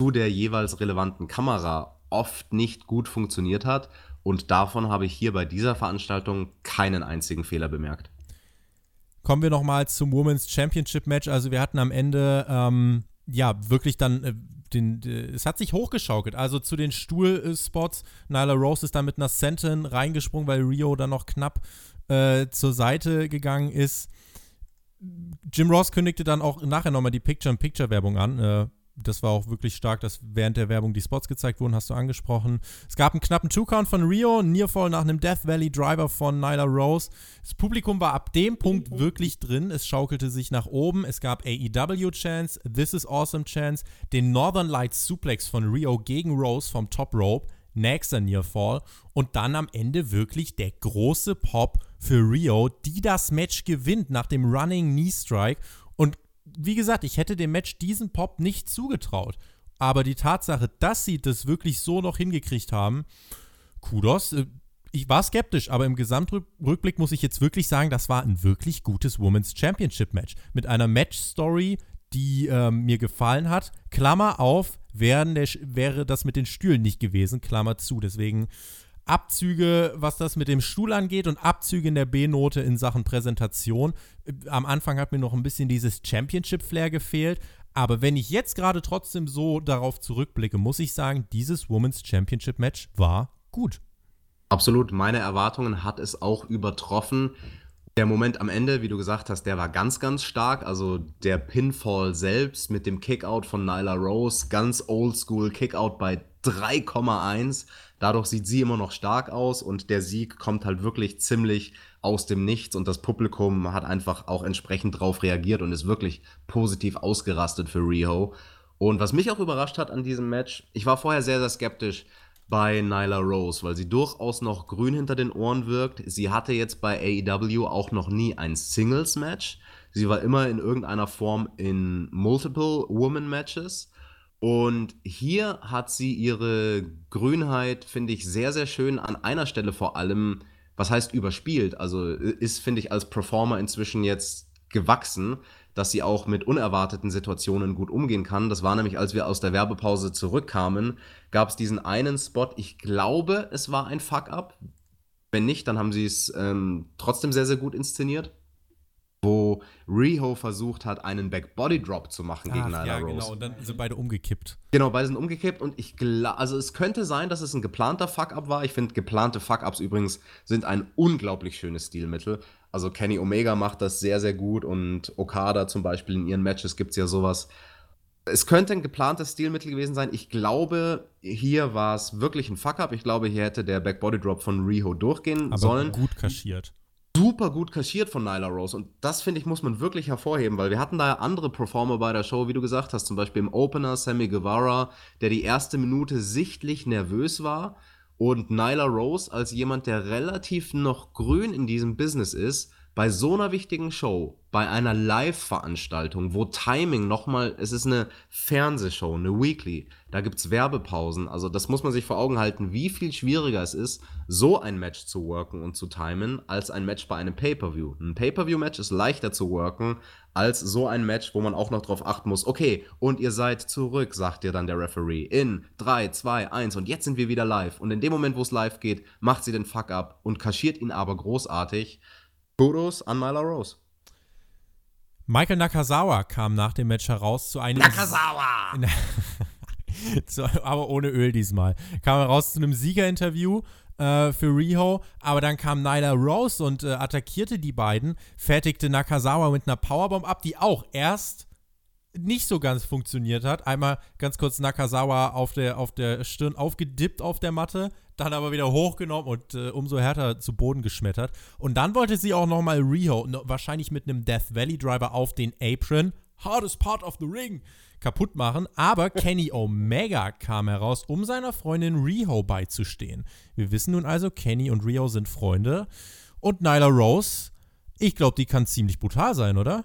zu der jeweils relevanten Kamera oft nicht gut funktioniert hat. Und davon habe ich hier bei dieser Veranstaltung keinen einzigen Fehler bemerkt. Kommen wir nochmal zum Women's Championship Match. Also wir hatten am Ende ähm, ja wirklich dann äh, den, äh, es hat sich hochgeschaukelt. Also zu den Stuhlspots. Nyla Rose ist dann mit einer Sentin reingesprungen, weil Rio dann noch knapp äh, zur Seite gegangen ist. Jim Ross kündigte dann auch nachher nochmal die Picture-in-Picture-Werbung an. Äh, das war auch wirklich stark, dass während der Werbung die Spots gezeigt wurden, hast du angesprochen. Es gab einen knappen Two-Count von Rio, Nearfall nach einem Death Valley Driver von Nyla Rose. Das Publikum war ab dem Punkt wirklich drin. Es schaukelte sich nach oben. Es gab AEW Chance, This is Awesome Chance, den Northern Lights Suplex von Rio gegen Rose vom Top Rope, nächster Nearfall und dann am Ende wirklich der große Pop für Rio, die das Match gewinnt nach dem Running Knee Strike und wie gesagt, ich hätte dem Match diesen Pop nicht zugetraut. Aber die Tatsache, dass sie das wirklich so noch hingekriegt haben, Kudos. Äh, ich war skeptisch, aber im Gesamtrückblick muss ich jetzt wirklich sagen, das war ein wirklich gutes Women's Championship Match. Mit einer Match-Story, die äh, mir gefallen hat. Klammer auf, wäre das mit den Stühlen nicht gewesen, Klammer zu. Deswegen Abzüge, was das mit dem Stuhl angeht und Abzüge in der B-Note in Sachen Präsentation. Am Anfang hat mir noch ein bisschen dieses Championship-Flair gefehlt. Aber wenn ich jetzt gerade trotzdem so darauf zurückblicke, muss ich sagen, dieses Women's Championship-Match war gut. Absolut. Meine Erwartungen hat es auch übertroffen. Der Moment am Ende, wie du gesagt hast, der war ganz, ganz stark. Also der Pinfall selbst mit dem Kickout von Nyla Rose, ganz oldschool Kickout bei 3,1. Dadurch sieht sie immer noch stark aus und der Sieg kommt halt wirklich ziemlich aus dem Nichts und das Publikum hat einfach auch entsprechend drauf reagiert und ist wirklich positiv ausgerastet für Riho. Und was mich auch überrascht hat an diesem Match, ich war vorher sehr, sehr skeptisch bei Nyla Rose, weil sie durchaus noch grün hinter den Ohren wirkt. Sie hatte jetzt bei AEW auch noch nie ein Singles-Match. Sie war immer in irgendeiner Form in Multiple Woman Matches. Und hier hat sie ihre Grünheit, finde ich, sehr, sehr schön an einer Stelle vor allem, was heißt überspielt. Also ist, finde ich, als Performer inzwischen jetzt gewachsen, dass sie auch mit unerwarteten Situationen gut umgehen kann. Das war nämlich, als wir aus der Werbepause zurückkamen, gab es diesen einen Spot. Ich glaube, es war ein Fuck-up. Wenn nicht, dann haben sie es ähm, trotzdem sehr, sehr gut inszeniert wo Riho versucht hat, einen Back-Body-Drop zu machen Ach, gegen Nyla ja, Rose. genau, und dann sind beide umgekippt. Genau, beide sind umgekippt und ich glaube, also es könnte sein, dass es ein geplanter Fuck-Up war. Ich finde, geplante Fuck-Ups übrigens sind ein unglaublich schönes Stilmittel. Also Kenny Omega macht das sehr, sehr gut und Okada zum Beispiel in ihren Matches gibt es ja sowas. Es könnte ein geplantes Stilmittel gewesen sein. Ich glaube, hier war es wirklich ein Fuck-Up. Ich glaube, hier hätte der Back-Body-Drop von Riho durchgehen Aber sollen. gut kaschiert super gut kaschiert von Nyla Rose. Und das, finde ich, muss man wirklich hervorheben, weil wir hatten da ja andere Performer bei der Show, wie du gesagt hast, zum Beispiel im Opener Sammy Guevara, der die erste Minute sichtlich nervös war. Und Nyla Rose als jemand, der relativ noch grün in diesem Business ist, bei so einer wichtigen Show, bei einer Live-Veranstaltung, wo Timing nochmal, es ist eine Fernsehshow, eine Weekly, da gibt es Werbepausen, also das muss man sich vor Augen halten, wie viel schwieriger es ist, so ein Match zu worken und zu timen, als ein Match bei einem Pay-Per-View. Ein Pay-Per-View-Match ist leichter zu worken, als so ein Match, wo man auch noch drauf achten muss, okay, und ihr seid zurück, sagt dir dann der Referee, in 3, 2, 1 und jetzt sind wir wieder live. Und in dem Moment, wo es live geht, macht sie den Fuck-up und kaschiert ihn aber großartig. Kudos an Nyla Rose. Michael Nakazawa kam nach dem Match heraus zu einem. Nakazawa! <laughs> zu, aber ohne Öl diesmal. Kam heraus zu einem Siegerinterview äh, für Riho, aber dann kam Nyla Rose und äh, attackierte die beiden, fertigte Nakazawa mit einer Powerbomb ab, die auch erst nicht so ganz funktioniert hat. Einmal ganz kurz Nakazawa auf der, auf der Stirn aufgedippt auf der Matte, dann aber wieder hochgenommen und äh, umso härter zu Boden geschmettert. Und dann wollte sie auch nochmal Riho, wahrscheinlich mit einem Death Valley Driver auf den Apron, hardest part of the ring, kaputt machen. Aber Kenny Omega kam heraus, um seiner Freundin Riho beizustehen. Wir wissen nun also, Kenny und Riho sind Freunde. Und Nyla Rose, ich glaube, die kann ziemlich brutal sein, oder?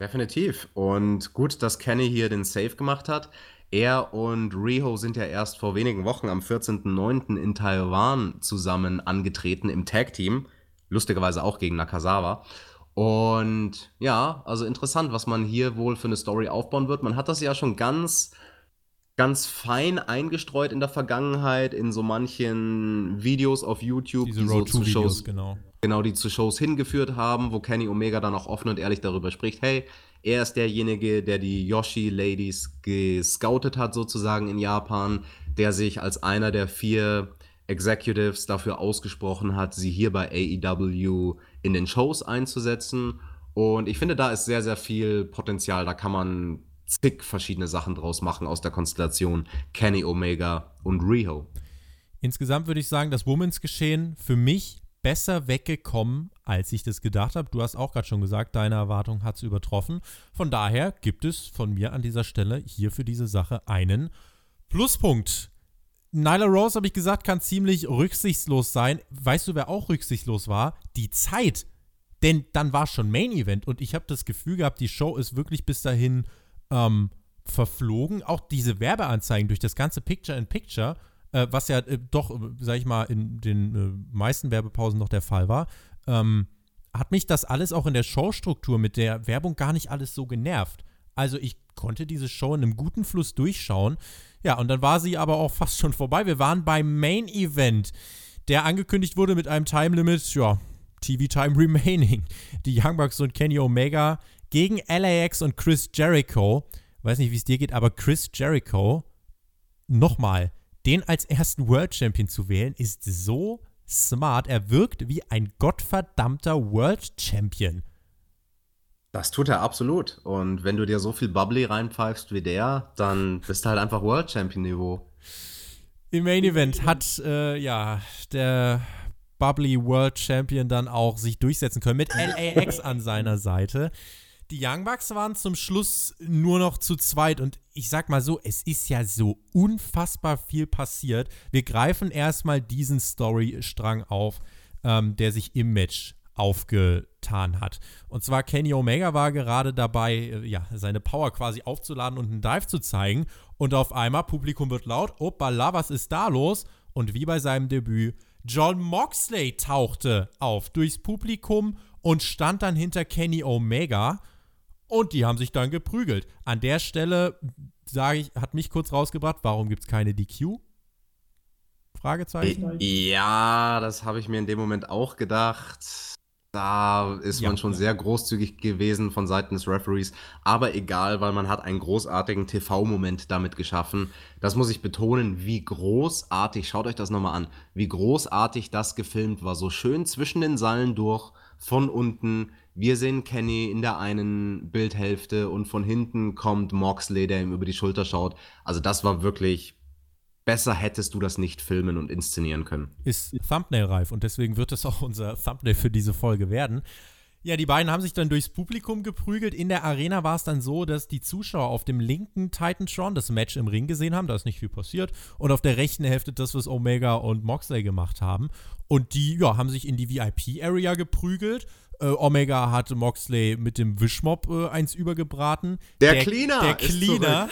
Definitiv. Und gut, dass Kenny hier den Save gemacht hat. Er und Riho sind ja erst vor wenigen Wochen am 14.09. in Taiwan zusammen angetreten im Tag-Team. Lustigerweise auch gegen Nakazawa. Und ja, also interessant, was man hier wohl für eine Story aufbauen wird. Man hat das ja schon ganz, ganz fein eingestreut in der Vergangenheit, in so manchen Videos auf YouTube, Diese die so zu Shows, genau. Genau, die zu Shows hingeführt haben, wo Kenny Omega dann auch offen und ehrlich darüber spricht, hey, er ist derjenige, der die Yoshi-Ladies gescoutet hat, sozusagen in Japan, der sich als einer der vier Executives dafür ausgesprochen hat, sie hier bei AEW in den Shows einzusetzen. Und ich finde, da ist sehr, sehr viel Potenzial. Da kann man zig verschiedene Sachen draus machen aus der Konstellation Kenny Omega und Riho. Insgesamt würde ich sagen, das Womens Geschehen für mich besser weggekommen, als ich das gedacht habe. Du hast auch gerade schon gesagt, deine Erwartung hat es übertroffen. Von daher gibt es von mir an dieser Stelle hier für diese Sache einen Pluspunkt. Nyla Rose, habe ich gesagt, kann ziemlich rücksichtslos sein. Weißt du, wer auch rücksichtslos war? Die Zeit. Denn dann war schon Main Event und ich habe das Gefühl gehabt, die Show ist wirklich bis dahin ähm, verflogen. Auch diese Werbeanzeigen durch das ganze Picture-in-Picture, -Picture, äh, was ja äh, doch, äh, sag ich mal, in den äh, meisten Werbepausen noch der Fall war, ähm, hat mich das alles auch in der Showstruktur mit der Werbung gar nicht alles so genervt. Also ich konnte diese Show in einem guten Fluss durchschauen. Ja, und dann war sie aber auch <laughs> fast schon vorbei. Wir waren beim Main Event, der angekündigt wurde mit einem Time Limit, ja, TV Time <laughs> Remaining. Die Young Bucks und Kenny Omega gegen LAX und Chris Jericho. Weiß nicht, wie es dir geht, aber Chris Jericho, nochmal, den als ersten World Champion zu wählen, ist so smart. Er wirkt wie ein gottverdammter World Champion. Das tut er absolut. Und wenn du dir so viel Bubbly reinpfeifst wie der, dann bist du halt einfach World Champion Niveau. Im Main Event hat äh, ja der Bubbly World Champion dann auch sich durchsetzen können mit LAX an seiner Seite. Die Young Bucks waren zum Schluss nur noch zu zweit und ich sag mal so, es ist ja so unfassbar viel passiert. Wir greifen erstmal diesen Storystrang auf, ähm, der sich im Match aufgetan hat. Und zwar Kenny Omega war gerade dabei, äh, ja, seine Power quasi aufzuladen und einen Dive zu zeigen. Und auf einmal, Publikum wird laut, opala, was ist da los? Und wie bei seinem Debüt, John Moxley tauchte auf durchs Publikum und stand dann hinter Kenny Omega. Und die haben sich dann geprügelt. An der Stelle, sage ich, hat mich kurz rausgebracht, warum gibt es keine DQ? Fragezeichen. Ja, das habe ich mir in dem Moment auch gedacht. Da ist ja, man schon ja. sehr großzügig gewesen von Seiten des Referees. Aber egal, weil man hat einen großartigen TV-Moment damit geschaffen. Das muss ich betonen, wie großartig, schaut euch das nochmal an, wie großartig das gefilmt war. So schön zwischen den Seilen durch, von unten. Wir sehen Kenny in der einen Bildhälfte und von hinten kommt Moxley, der ihm über die Schulter schaut. Also das war wirklich besser hättest du das nicht filmen und inszenieren können. Ist Thumbnail-reif und deswegen wird es auch unser Thumbnail für diese Folge werden. Ja, die beiden haben sich dann durchs Publikum geprügelt. In der Arena war es dann so, dass die Zuschauer auf dem linken Titantron das Match im Ring gesehen haben, da ist nicht viel passiert. Und auf der rechten Hälfte das, was Omega und Moxley gemacht haben. Und die, ja, haben sich in die VIP-Area geprügelt. Äh, Omega hat Moxley mit dem Wischmob äh, eins übergebraten. Der, der Cleaner! Der Cleaner.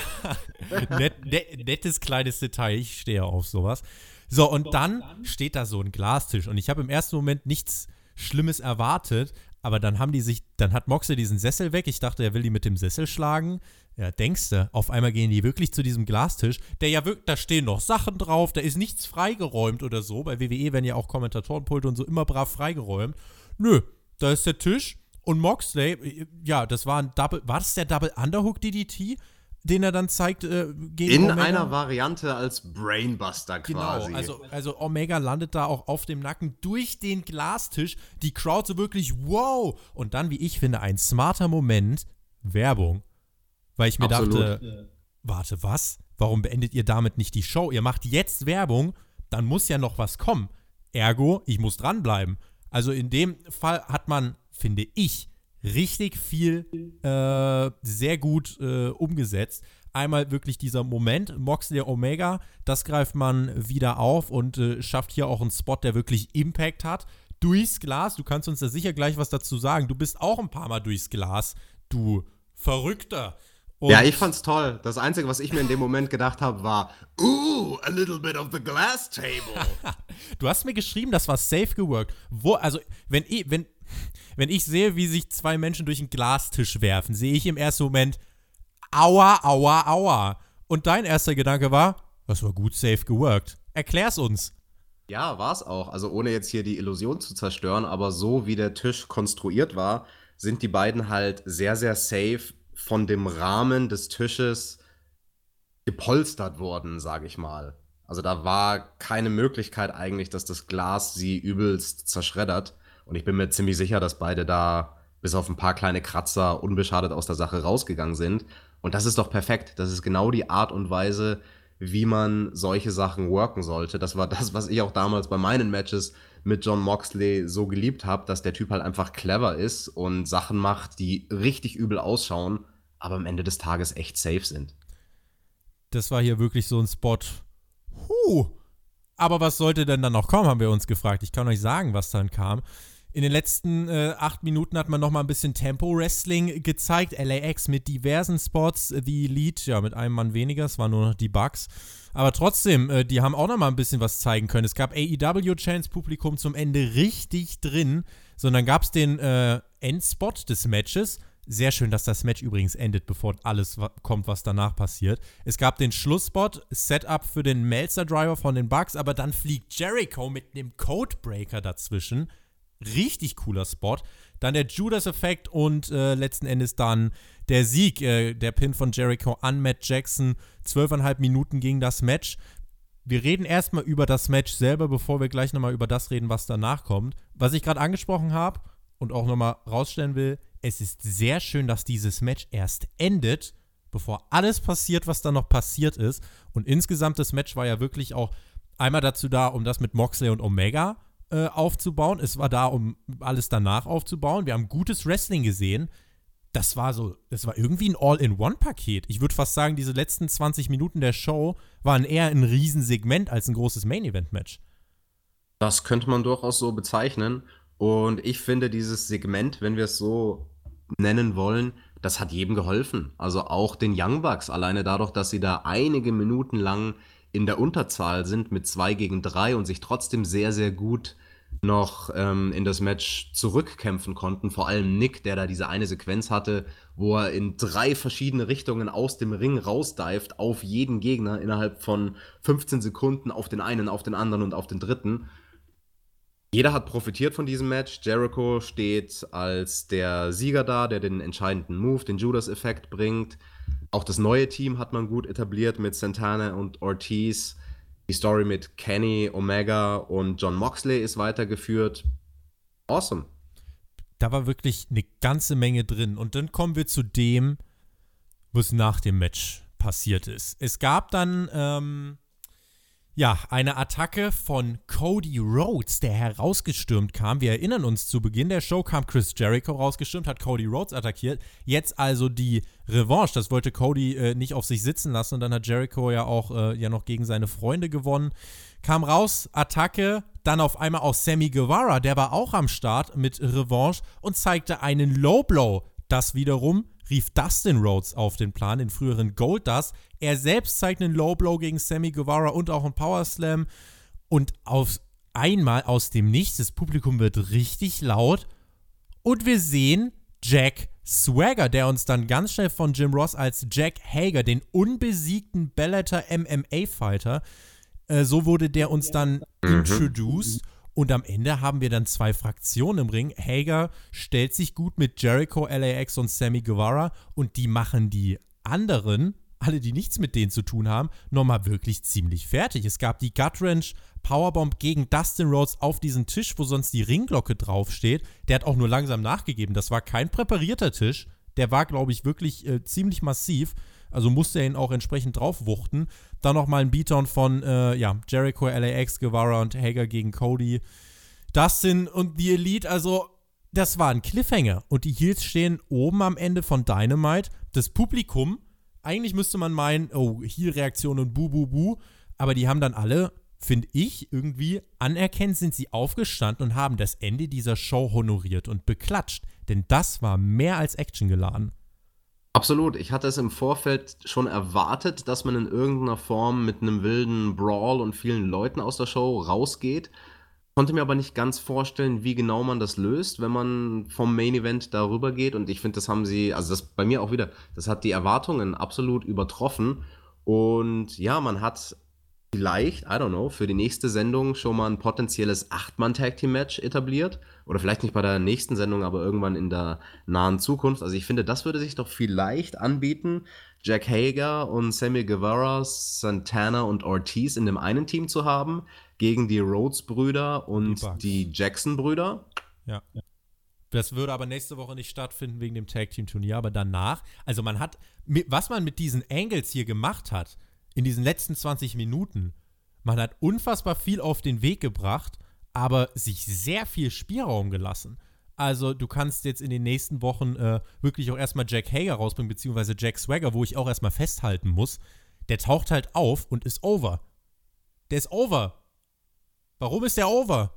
<laughs> Net, net, nettes kleines Detail, ich stehe auf sowas. So, und dann steht da so ein Glastisch. Und ich habe im ersten Moment nichts Schlimmes erwartet, aber dann haben die sich, dann hat Moxley diesen Sessel weg. Ich dachte, er will die mit dem Sessel schlagen. Ja, denkst du, auf einmal gehen die wirklich zu diesem Glastisch, der ja wirklich, da stehen noch Sachen drauf, da ist nichts freigeräumt oder so. Bei WWE werden ja auch Kommentatorenpulte und so immer brav freigeräumt. Nö, da ist der Tisch und Moxley, ja, das war ein Double, war das der Double Underhook DDT? Den er dann zeigt äh, gegen In Omega? einer Variante als Brainbuster genau, quasi. Genau, also, also Omega landet da auch auf dem Nacken durch den Glastisch. Die Crowd so wirklich, wow! Und dann, wie ich finde, ein smarter Moment, Werbung. Weil ich mir Absolut. dachte, warte, was? Warum beendet ihr damit nicht die Show? Ihr macht jetzt Werbung, dann muss ja noch was kommen. Ergo, ich muss dranbleiben. Also in dem Fall hat man, finde ich, richtig viel äh, sehr gut äh, umgesetzt. Einmal wirklich dieser Moment, Moxley Omega, das greift man wieder auf und äh, schafft hier auch einen Spot, der wirklich Impact hat. Durchs Glas, du kannst uns da sicher gleich was dazu sagen. Du bist auch ein paar Mal durchs Glas, du Verrückter. Und ja, ich fand's toll. Das Einzige, was ich mir in dem Moment gedacht habe, war, ooh, a little bit of the glass table. <laughs> du hast mir geschrieben, das war safe geworkt. Wo, also, wenn ich, wenn, wenn ich sehe, wie sich zwei Menschen durch einen Glastisch werfen, sehe ich im ersten Moment, aua, aua, aua. Und dein erster Gedanke war, das war gut safe geworkt. Erklär's uns. Ja, war's auch. Also ohne jetzt hier die Illusion zu zerstören, aber so wie der Tisch konstruiert war, sind die beiden halt sehr, sehr safe von dem Rahmen des Tisches gepolstert worden, sage ich mal. Also da war keine Möglichkeit eigentlich, dass das Glas sie übelst zerschreddert. Und ich bin mir ziemlich sicher, dass beide da bis auf ein paar kleine Kratzer unbeschadet aus der Sache rausgegangen sind. Und das ist doch perfekt. Das ist genau die Art und Weise, wie man solche Sachen worken sollte. Das war das, was ich auch damals bei meinen Matches mit John Moxley so geliebt habe, dass der Typ halt einfach clever ist und Sachen macht, die richtig übel ausschauen, aber am Ende des Tages echt safe sind. Das war hier wirklich so ein Spot. Huh. Aber was sollte denn dann noch kommen, haben wir uns gefragt. Ich kann euch sagen, was dann kam. In den letzten äh, acht Minuten hat man noch mal ein bisschen Tempo-Wrestling gezeigt. LAX mit diversen Spots. The Elite, ja, mit einem Mann weniger. Es waren nur noch die Bugs. Aber trotzdem, äh, die haben auch noch mal ein bisschen was zeigen können. Es gab AEW-Chance-Publikum zum Ende richtig drin. Sondern gab es den äh, Endspot des Matches. Sehr schön, dass das Match übrigens endet, bevor alles kommt, was danach passiert. Es gab den Schlussspot, Setup für den Melzer-Driver von den Bugs, aber dann fliegt Jericho mit einem Codebreaker dazwischen richtig cooler Spot. Dann der Judas-Effekt und äh, letzten Endes dann der Sieg, äh, der Pin von Jericho an Matt Jackson. Zwölfeinhalb Minuten ging das Match. Wir reden erstmal über das Match selber, bevor wir gleich nochmal über das reden, was danach kommt. Was ich gerade angesprochen habe und auch nochmal rausstellen will, es ist sehr schön, dass dieses Match erst endet, bevor alles passiert, was da noch passiert ist. Und insgesamt das Match war ja wirklich auch einmal dazu da, um das mit Moxley und Omega äh, aufzubauen. Es war da, um alles danach aufzubauen. Wir haben gutes Wrestling gesehen. Das war so, das war irgendwie ein All-in-One-Paket. Ich würde fast sagen, diese letzten 20 Minuten der Show waren eher ein Riesensegment als ein großes Main-Event-Match. Das könnte man durchaus so bezeichnen. Und ich finde, dieses Segment, wenn wir es so nennen wollen, das hat jedem geholfen. Also auch den Young Bucks, alleine dadurch, dass sie da einige Minuten lang in der Unterzahl sind mit 2 gegen 3 und sich trotzdem sehr, sehr gut noch ähm, in das Match zurückkämpfen konnten. Vor allem Nick, der da diese eine Sequenz hatte, wo er in drei verschiedene Richtungen aus dem Ring rausdived auf jeden Gegner innerhalb von 15 Sekunden auf den einen, auf den anderen und auf den dritten. Jeder hat profitiert von diesem Match. Jericho steht als der Sieger da, der den entscheidenden Move, den Judas-Effekt bringt. Auch das neue Team hat man gut etabliert mit Santana und Ortiz. Die Story mit Kenny, Omega und John Moxley ist weitergeführt. Awesome. Da war wirklich eine ganze Menge drin. Und dann kommen wir zu dem, was nach dem Match passiert ist. Es gab dann ähm, ja, eine Attacke von Cody Rhodes, der herausgestürmt kam. Wir erinnern uns, zu Beginn der Show kam Chris Jericho rausgestürmt, hat Cody Rhodes attackiert. Jetzt also die Revanche. Das wollte Cody äh, nicht auf sich sitzen lassen und dann hat Jericho ja auch äh, ja noch gegen seine Freunde gewonnen. Kam raus, Attacke, dann auf einmal auch Sammy Guevara, der war auch am Start mit Revanche und zeigte einen Low Blow. Das wiederum rief Dustin Rhodes auf den Plan, den früheren Goldust. Er selbst zeigt einen Low Blow gegen Sammy Guevara und auch einen Power Slam. Und auf einmal aus dem Nichts, das Publikum wird richtig laut. Und wir sehen Jack Swagger, der uns dann ganz schnell von Jim Ross als Jack Hager, den unbesiegten Bellator MMA-Fighter, äh, so wurde der uns dann mhm. introduced. Und am Ende haben wir dann zwei Fraktionen im Ring. Hager stellt sich gut mit Jericho, LAX und Sammy Guevara und die machen die anderen, alle, die nichts mit denen zu tun haben, nochmal wirklich ziemlich fertig. Es gab die Gutwrench Powerbomb gegen Dustin Rhodes auf diesen Tisch, wo sonst die Ringglocke draufsteht. Der hat auch nur langsam nachgegeben. Das war kein präparierter Tisch. Der war, glaube ich, wirklich äh, ziemlich massiv. Also musste er ihn auch entsprechend draufwuchten. Dann nochmal ein Beatdown von äh, ja, Jericho, LAX, Guevara und Hager gegen Cody. Dustin und die Elite, also das war ein Cliffhanger. Und die Heels stehen oben am Ende von Dynamite. Das Publikum, eigentlich müsste man meinen, oh, Heel-Reaktion und bu, bu, bu. Aber die haben dann alle, finde ich, irgendwie anerkennt sind sie aufgestanden und haben das Ende dieser Show honoriert und beklatscht. Denn das war mehr als Action geladen. Absolut. Ich hatte es im Vorfeld schon erwartet, dass man in irgendeiner Form mit einem wilden Brawl und vielen Leuten aus der Show rausgeht. Konnte mir aber nicht ganz vorstellen, wie genau man das löst, wenn man vom Main Event darüber geht. Und ich finde, das haben sie, also das bei mir auch wieder, das hat die Erwartungen absolut übertroffen. Und ja, man hat vielleicht, I don't know, für die nächste Sendung schon mal ein potenzielles Acht-Mann-Tag-Team-Match etabliert. Oder vielleicht nicht bei der nächsten Sendung, aber irgendwann in der nahen Zukunft. Also ich finde, das würde sich doch vielleicht anbieten, Jack Hager und Sammy Guevara, Santana und Ortiz in dem einen Team zu haben, gegen die Rhodes-Brüder und die, die Jackson-Brüder. Ja. Das würde aber nächste Woche nicht stattfinden wegen dem Tag Team Turnier, aber danach, also man hat, was man mit diesen Angles hier gemacht hat, in diesen letzten 20 Minuten, man hat unfassbar viel auf den Weg gebracht, aber sich sehr viel Spielraum gelassen. Also du kannst jetzt in den nächsten Wochen äh, wirklich auch erstmal Jack Hager rausbringen, beziehungsweise Jack Swagger, wo ich auch erstmal festhalten muss. Der taucht halt auf und ist over. Der ist over. Warum ist der over?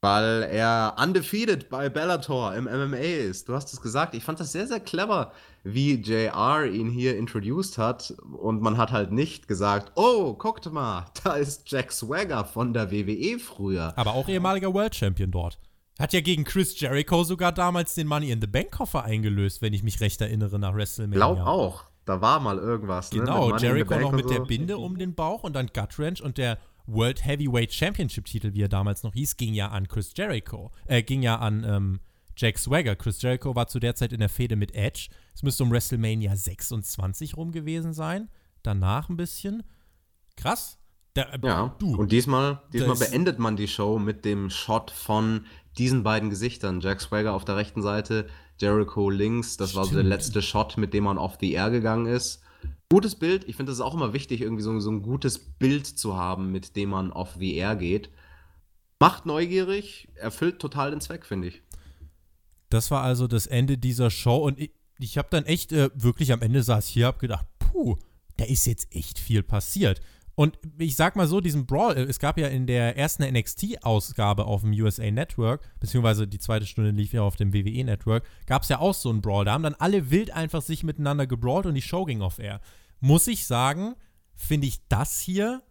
Weil er undefeated bei Bellator im MMA ist. Du hast es gesagt. Ich fand das sehr, sehr clever, wie JR ihn hier introduced hat. Und man hat halt nicht gesagt, oh, guckt mal, <laughs> da ist Jack Swagger von der WWE früher. Aber auch ehemaliger World Champion dort. Hat ja gegen Chris Jericho sogar damals den Money in the Bank Koffer eingelöst, wenn ich mich recht erinnere, nach WrestleMania. Glaub auch. Da war mal irgendwas. Ne, genau, ne? Jericho noch mit so. der Binde um den Bauch und dann Gut Wrench und der World Heavyweight Championship Titel, wie er damals noch hieß, ging ja an Chris Jericho. Äh, ging ja an ähm, Jack Swagger. Chris Jericho war zu der Zeit in der Fehde mit Edge. Es müsste um WrestleMania 26 rum gewesen sein. Danach ein bisschen. Krass. Da, äh, ja, du. Und diesmal, diesmal beendet man die Show mit dem Shot von diesen beiden Gesichtern. Jack Swagger auf der rechten Seite, Jericho links. Das Stimmt. war so der letzte Shot, mit dem man off the air gegangen ist. Gutes Bild. Ich finde es auch immer wichtig, irgendwie so, so ein gutes Bild zu haben, mit dem man off the air geht. Macht neugierig, erfüllt total den Zweck, finde ich. Das war also das Ende dieser Show und ich, ich habe dann echt äh, wirklich am Ende saß hier, habe gedacht, puh, da ist jetzt echt viel passiert. Und ich sag mal so, diesen Brawl, äh, es gab ja in der ersten NXT-Ausgabe auf dem USA Network, beziehungsweise die zweite Stunde lief ja auf dem WWE Network, gab es ja auch so einen Brawl. Da haben dann alle wild einfach sich miteinander gebrawlt und die Show ging auf Air. Muss ich sagen, finde ich das hier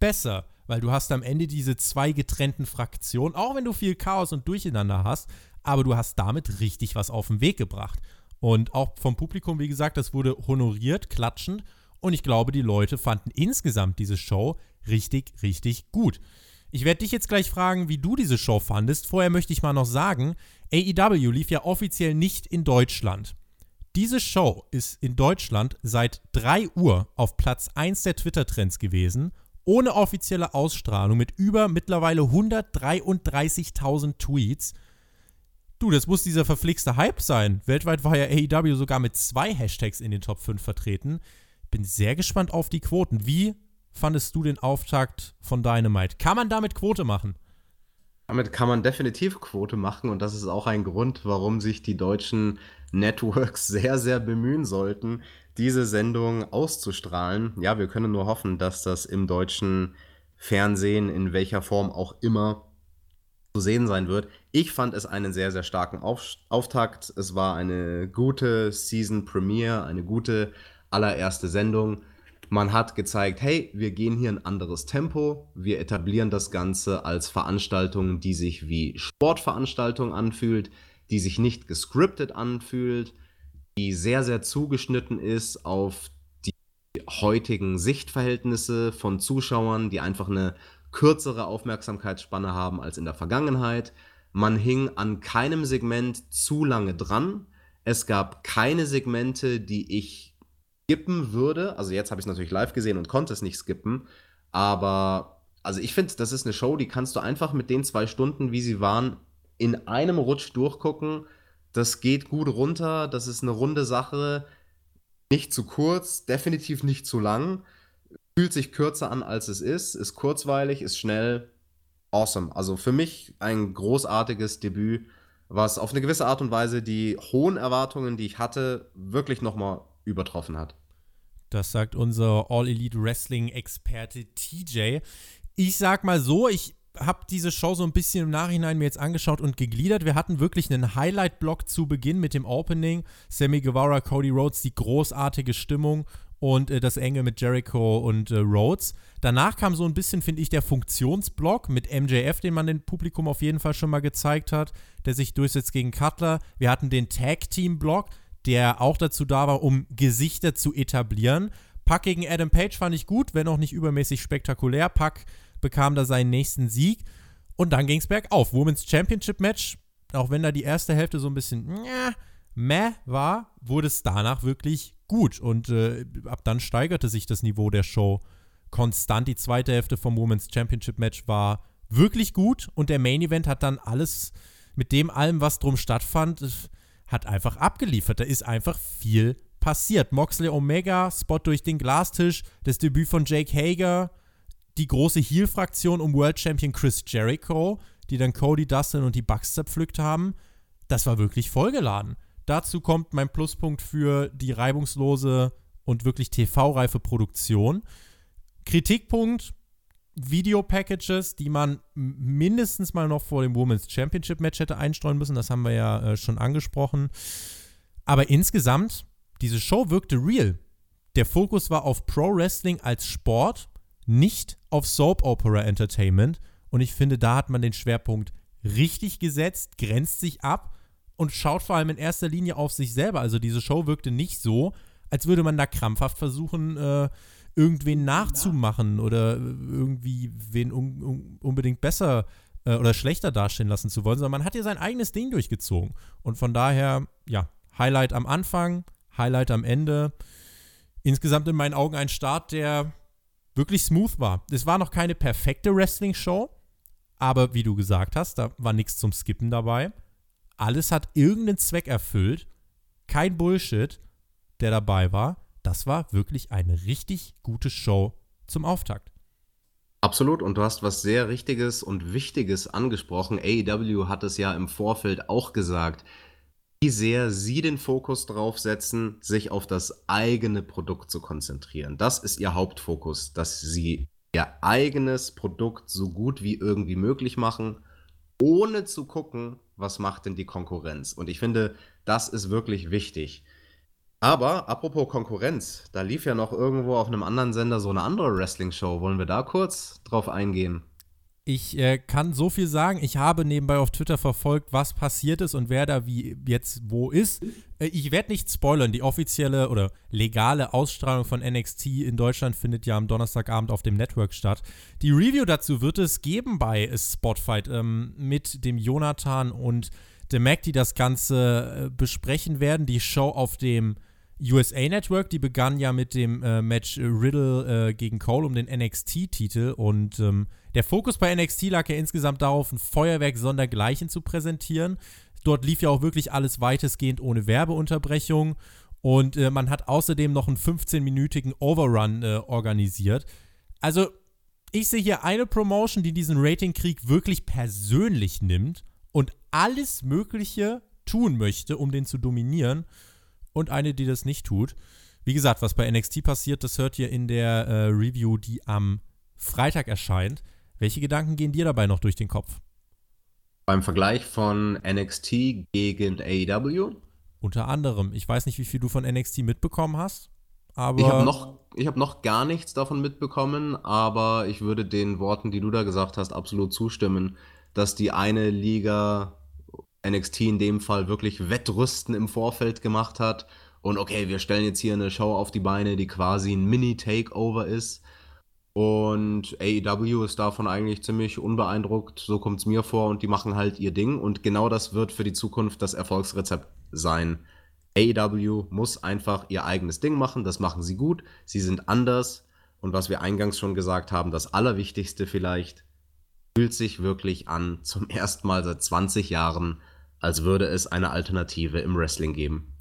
besser, weil du hast am Ende diese zwei getrennten Fraktionen, auch wenn du viel Chaos und Durcheinander hast, aber du hast damit richtig was auf den Weg gebracht. Und auch vom Publikum, wie gesagt, das wurde honoriert, klatschend. Und ich glaube, die Leute fanden insgesamt diese Show richtig, richtig gut. Ich werde dich jetzt gleich fragen, wie du diese Show fandest. Vorher möchte ich mal noch sagen, AEW lief ja offiziell nicht in Deutschland. Diese Show ist in Deutschland seit 3 Uhr auf Platz 1 der Twitter-Trends gewesen, ohne offizielle Ausstrahlung, mit über mittlerweile 133.000 Tweets. Du, das muss dieser verflixte Hype sein. Weltweit war ja AEW sogar mit zwei Hashtags in den Top 5 vertreten bin sehr gespannt auf die Quoten. Wie fandest du den Auftakt von Dynamite? Kann man damit Quote machen? Damit kann man definitiv Quote machen und das ist auch ein Grund, warum sich die deutschen Networks <laughs> sehr, sehr bemühen sollten, diese Sendung auszustrahlen. Ja, wir können nur hoffen, dass das im deutschen Fernsehen in welcher Form auch immer zu sehen sein wird. Ich fand es einen sehr, sehr starken Auf Auftakt. Es war eine gute Season Premiere, eine gute allererste Sendung. Man hat gezeigt, hey, wir gehen hier ein anderes Tempo, wir etablieren das Ganze als Veranstaltung, die sich wie Sportveranstaltung anfühlt, die sich nicht gescriptet anfühlt, die sehr, sehr zugeschnitten ist auf die heutigen Sichtverhältnisse von Zuschauern, die einfach eine kürzere Aufmerksamkeitsspanne haben als in der Vergangenheit. Man hing an keinem Segment zu lange dran. Es gab keine Segmente, die ich skippen würde. Also jetzt habe ich es natürlich live gesehen und konnte es nicht skippen. Aber also ich finde, das ist eine Show, die kannst du einfach mit den zwei Stunden, wie sie waren, in einem Rutsch durchgucken. Das geht gut runter. Das ist eine runde Sache. Nicht zu kurz, definitiv nicht zu lang. Fühlt sich kürzer an, als es ist. Ist kurzweilig, ist schnell. Awesome. Also für mich ein großartiges Debüt, was auf eine gewisse Art und Weise die hohen Erwartungen, die ich hatte, wirklich nochmal übertroffen hat. Das sagt unser All Elite Wrestling Experte TJ. Ich sag mal so, ich habe diese Show so ein bisschen im Nachhinein mir jetzt angeschaut und gegliedert. Wir hatten wirklich einen Highlight-Block zu Beginn mit dem Opening. Sammy Guevara, Cody Rhodes, die großartige Stimmung und äh, das Enge mit Jericho und äh, Rhodes. Danach kam so ein bisschen, finde ich, der Funktionsblock mit MJF, den man dem Publikum auf jeden Fall schon mal gezeigt hat, der sich durchsetzt gegen Cutler. Wir hatten den Tag-Team-Block der auch dazu da war, um Gesichter zu etablieren. Pack gegen Adam Page fand ich gut, wenn auch nicht übermäßig spektakulär. Pack bekam da seinen nächsten Sieg. Und dann ging es bergauf. Women's Championship Match, auch wenn da die erste Hälfte so ein bisschen meh war, wurde es danach wirklich gut. Und äh, ab dann steigerte sich das Niveau der Show konstant. Die zweite Hälfte vom Women's Championship Match war wirklich gut und der Main Event hat dann alles mit dem allem, was drum stattfand, hat einfach abgeliefert. Da ist einfach viel passiert. Moxley Omega, Spot durch den Glastisch, das Debüt von Jake Hager, die große Heel-Fraktion um World Champion Chris Jericho, die dann Cody, Dustin und die Bucks zerpflückt haben. Das war wirklich vollgeladen. Dazu kommt mein Pluspunkt für die reibungslose und wirklich TV-reife Produktion. Kritikpunkt: Video-Packages, die man mindestens mal noch vor dem Women's Championship Match hätte einstreuen müssen. Das haben wir ja äh, schon angesprochen. Aber insgesamt, diese Show wirkte real. Der Fokus war auf Pro Wrestling als Sport, nicht auf Soap Opera Entertainment. Und ich finde, da hat man den Schwerpunkt richtig gesetzt, grenzt sich ab und schaut vor allem in erster Linie auf sich selber. Also diese Show wirkte nicht so, als würde man da krampfhaft versuchen, äh, irgendwen nachzumachen oder irgendwie wen un un unbedingt besser äh, oder schlechter dastehen lassen zu wollen, sondern man hat ja sein eigenes Ding durchgezogen. Und von daher, ja, Highlight am Anfang, Highlight am Ende. Insgesamt in meinen Augen ein Start, der wirklich smooth war. Es war noch keine perfekte Wrestling-Show, aber wie du gesagt hast, da war nichts zum Skippen dabei. Alles hat irgendeinen Zweck erfüllt. Kein Bullshit, der dabei war. Das war wirklich eine richtig gute Show zum Auftakt. Absolut, und du hast was sehr Richtiges und Wichtiges angesprochen. AEW hat es ja im Vorfeld auch gesagt, wie sehr sie den Fokus drauf setzen, sich auf das eigene Produkt zu konzentrieren. Das ist ihr Hauptfokus, dass sie ihr eigenes Produkt so gut wie irgendwie möglich machen, ohne zu gucken, was macht denn die Konkurrenz? Und ich finde, das ist wirklich wichtig. Aber apropos Konkurrenz, da lief ja noch irgendwo auf einem anderen Sender so eine andere Wrestling-Show. Wollen wir da kurz drauf eingehen? Ich äh, kann so viel sagen. Ich habe nebenbei auf Twitter verfolgt, was passiert ist und wer da wie jetzt wo ist. Äh, ich werde nicht spoilern. Die offizielle oder legale Ausstrahlung von NXT in Deutschland findet ja am Donnerstagabend auf dem Network statt. Die Review dazu wird es geben bei Spotfight ähm, mit dem Jonathan und dem Mac, die das Ganze äh, besprechen werden. Die Show auf dem USA Network, die begann ja mit dem äh, Match Riddle äh, gegen Cole um den NXT-Titel und ähm, der Fokus bei NXT lag ja insgesamt darauf, ein Feuerwerk sondergleichen zu präsentieren. Dort lief ja auch wirklich alles weitestgehend ohne Werbeunterbrechung und äh, man hat außerdem noch einen 15-minütigen Overrun äh, organisiert. Also ich sehe hier eine Promotion, die diesen Ratingkrieg wirklich persönlich nimmt und alles Mögliche tun möchte, um den zu dominieren und eine, die das nicht tut. Wie gesagt, was bei NXT passiert, das hört ihr in der äh, Review, die am Freitag erscheint. Welche Gedanken gehen dir dabei noch durch den Kopf? Beim Vergleich von NXT gegen AEW? Unter anderem. Ich weiß nicht, wie viel du von NXT mitbekommen hast, aber. Ich habe noch, hab noch gar nichts davon mitbekommen, aber ich würde den Worten, die du da gesagt hast, absolut zustimmen, dass die eine Liga NXT in dem Fall wirklich Wettrüsten im Vorfeld gemacht hat. Und okay, wir stellen jetzt hier eine Show auf die Beine, die quasi ein Mini-Takeover ist. Und AEW ist davon eigentlich ziemlich unbeeindruckt, so kommt es mir vor, und die machen halt ihr Ding. Und genau das wird für die Zukunft das Erfolgsrezept sein. AEW muss einfach ihr eigenes Ding machen, das machen sie gut, sie sind anders. Und was wir eingangs schon gesagt haben, das Allerwichtigste vielleicht, fühlt sich wirklich an, zum ersten Mal seit 20 Jahren, als würde es eine Alternative im Wrestling geben.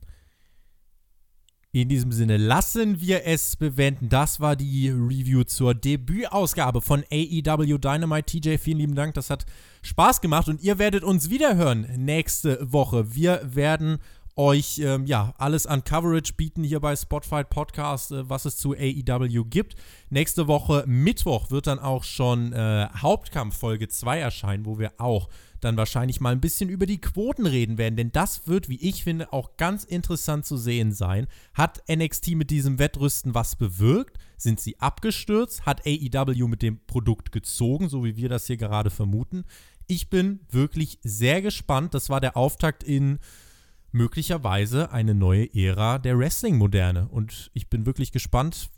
In diesem Sinne lassen wir es bewenden. Das war die Review zur Debütausgabe von AEW Dynamite. TJ, vielen lieben Dank. Das hat Spaß gemacht und ihr werdet uns wiederhören nächste Woche. Wir werden euch ähm, ja alles an Coverage bieten hier bei Spotify Podcast, äh, was es zu AEW gibt. Nächste Woche Mittwoch wird dann auch schon äh, Hauptkampf Folge 2 erscheinen, wo wir auch dann wahrscheinlich mal ein bisschen über die Quoten reden werden, denn das wird, wie ich finde, auch ganz interessant zu sehen sein. Hat NXT mit diesem Wettrüsten was bewirkt? Sind sie abgestürzt? Hat AEW mit dem Produkt gezogen, so wie wir das hier gerade vermuten? Ich bin wirklich sehr gespannt. Das war der Auftakt in möglicherweise eine neue Ära der Wrestling-Moderne. Und ich bin wirklich gespannt,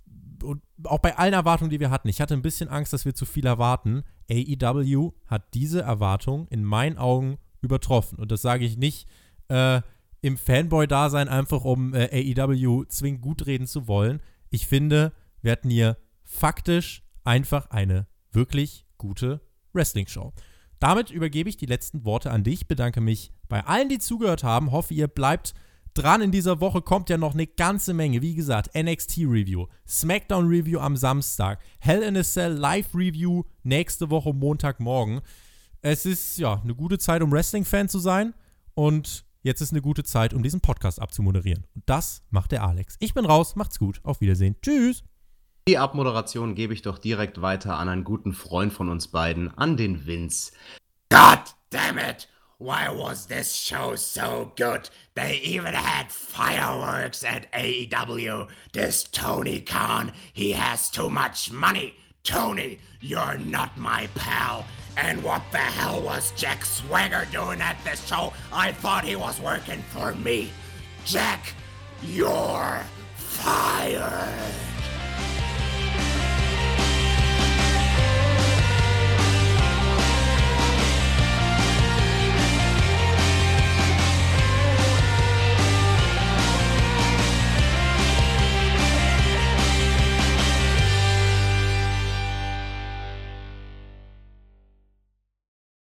und auch bei allen Erwartungen, die wir hatten, ich hatte ein bisschen Angst, dass wir zu viel erwarten. AEW hat diese Erwartung in meinen Augen übertroffen. Und das sage ich nicht äh, im Fanboy-Dasein, einfach um äh, AEW zwingend gut reden zu wollen. Ich finde, wir hatten hier faktisch einfach eine wirklich gute Wrestling-Show. Damit übergebe ich die letzten Worte an dich, bedanke mich bei allen, die zugehört haben, hoffe, ihr bleibt dran. In dieser Woche kommt ja noch eine ganze Menge. Wie gesagt, NXT Review, SmackDown Review am Samstag, Hell in a Cell Live Review nächste Woche Montagmorgen. Es ist ja eine gute Zeit, um Wrestling-Fan zu sein und jetzt ist eine gute Zeit, um diesen Podcast abzumoderieren. Und das macht der Alex. Ich bin raus, macht's gut, auf Wiedersehen. Tschüss. Die Abmoderation gebe ich doch direkt weiter an einen guten Freund von uns beiden, an den Vince. God damn it! Why was this show so good? They even had fireworks at AEW. This Tony Khan, he has too much money. Tony, you're not my pal. And what the hell was Jack Swagger doing at this show? I thought he was working for me. Jack, you're fired.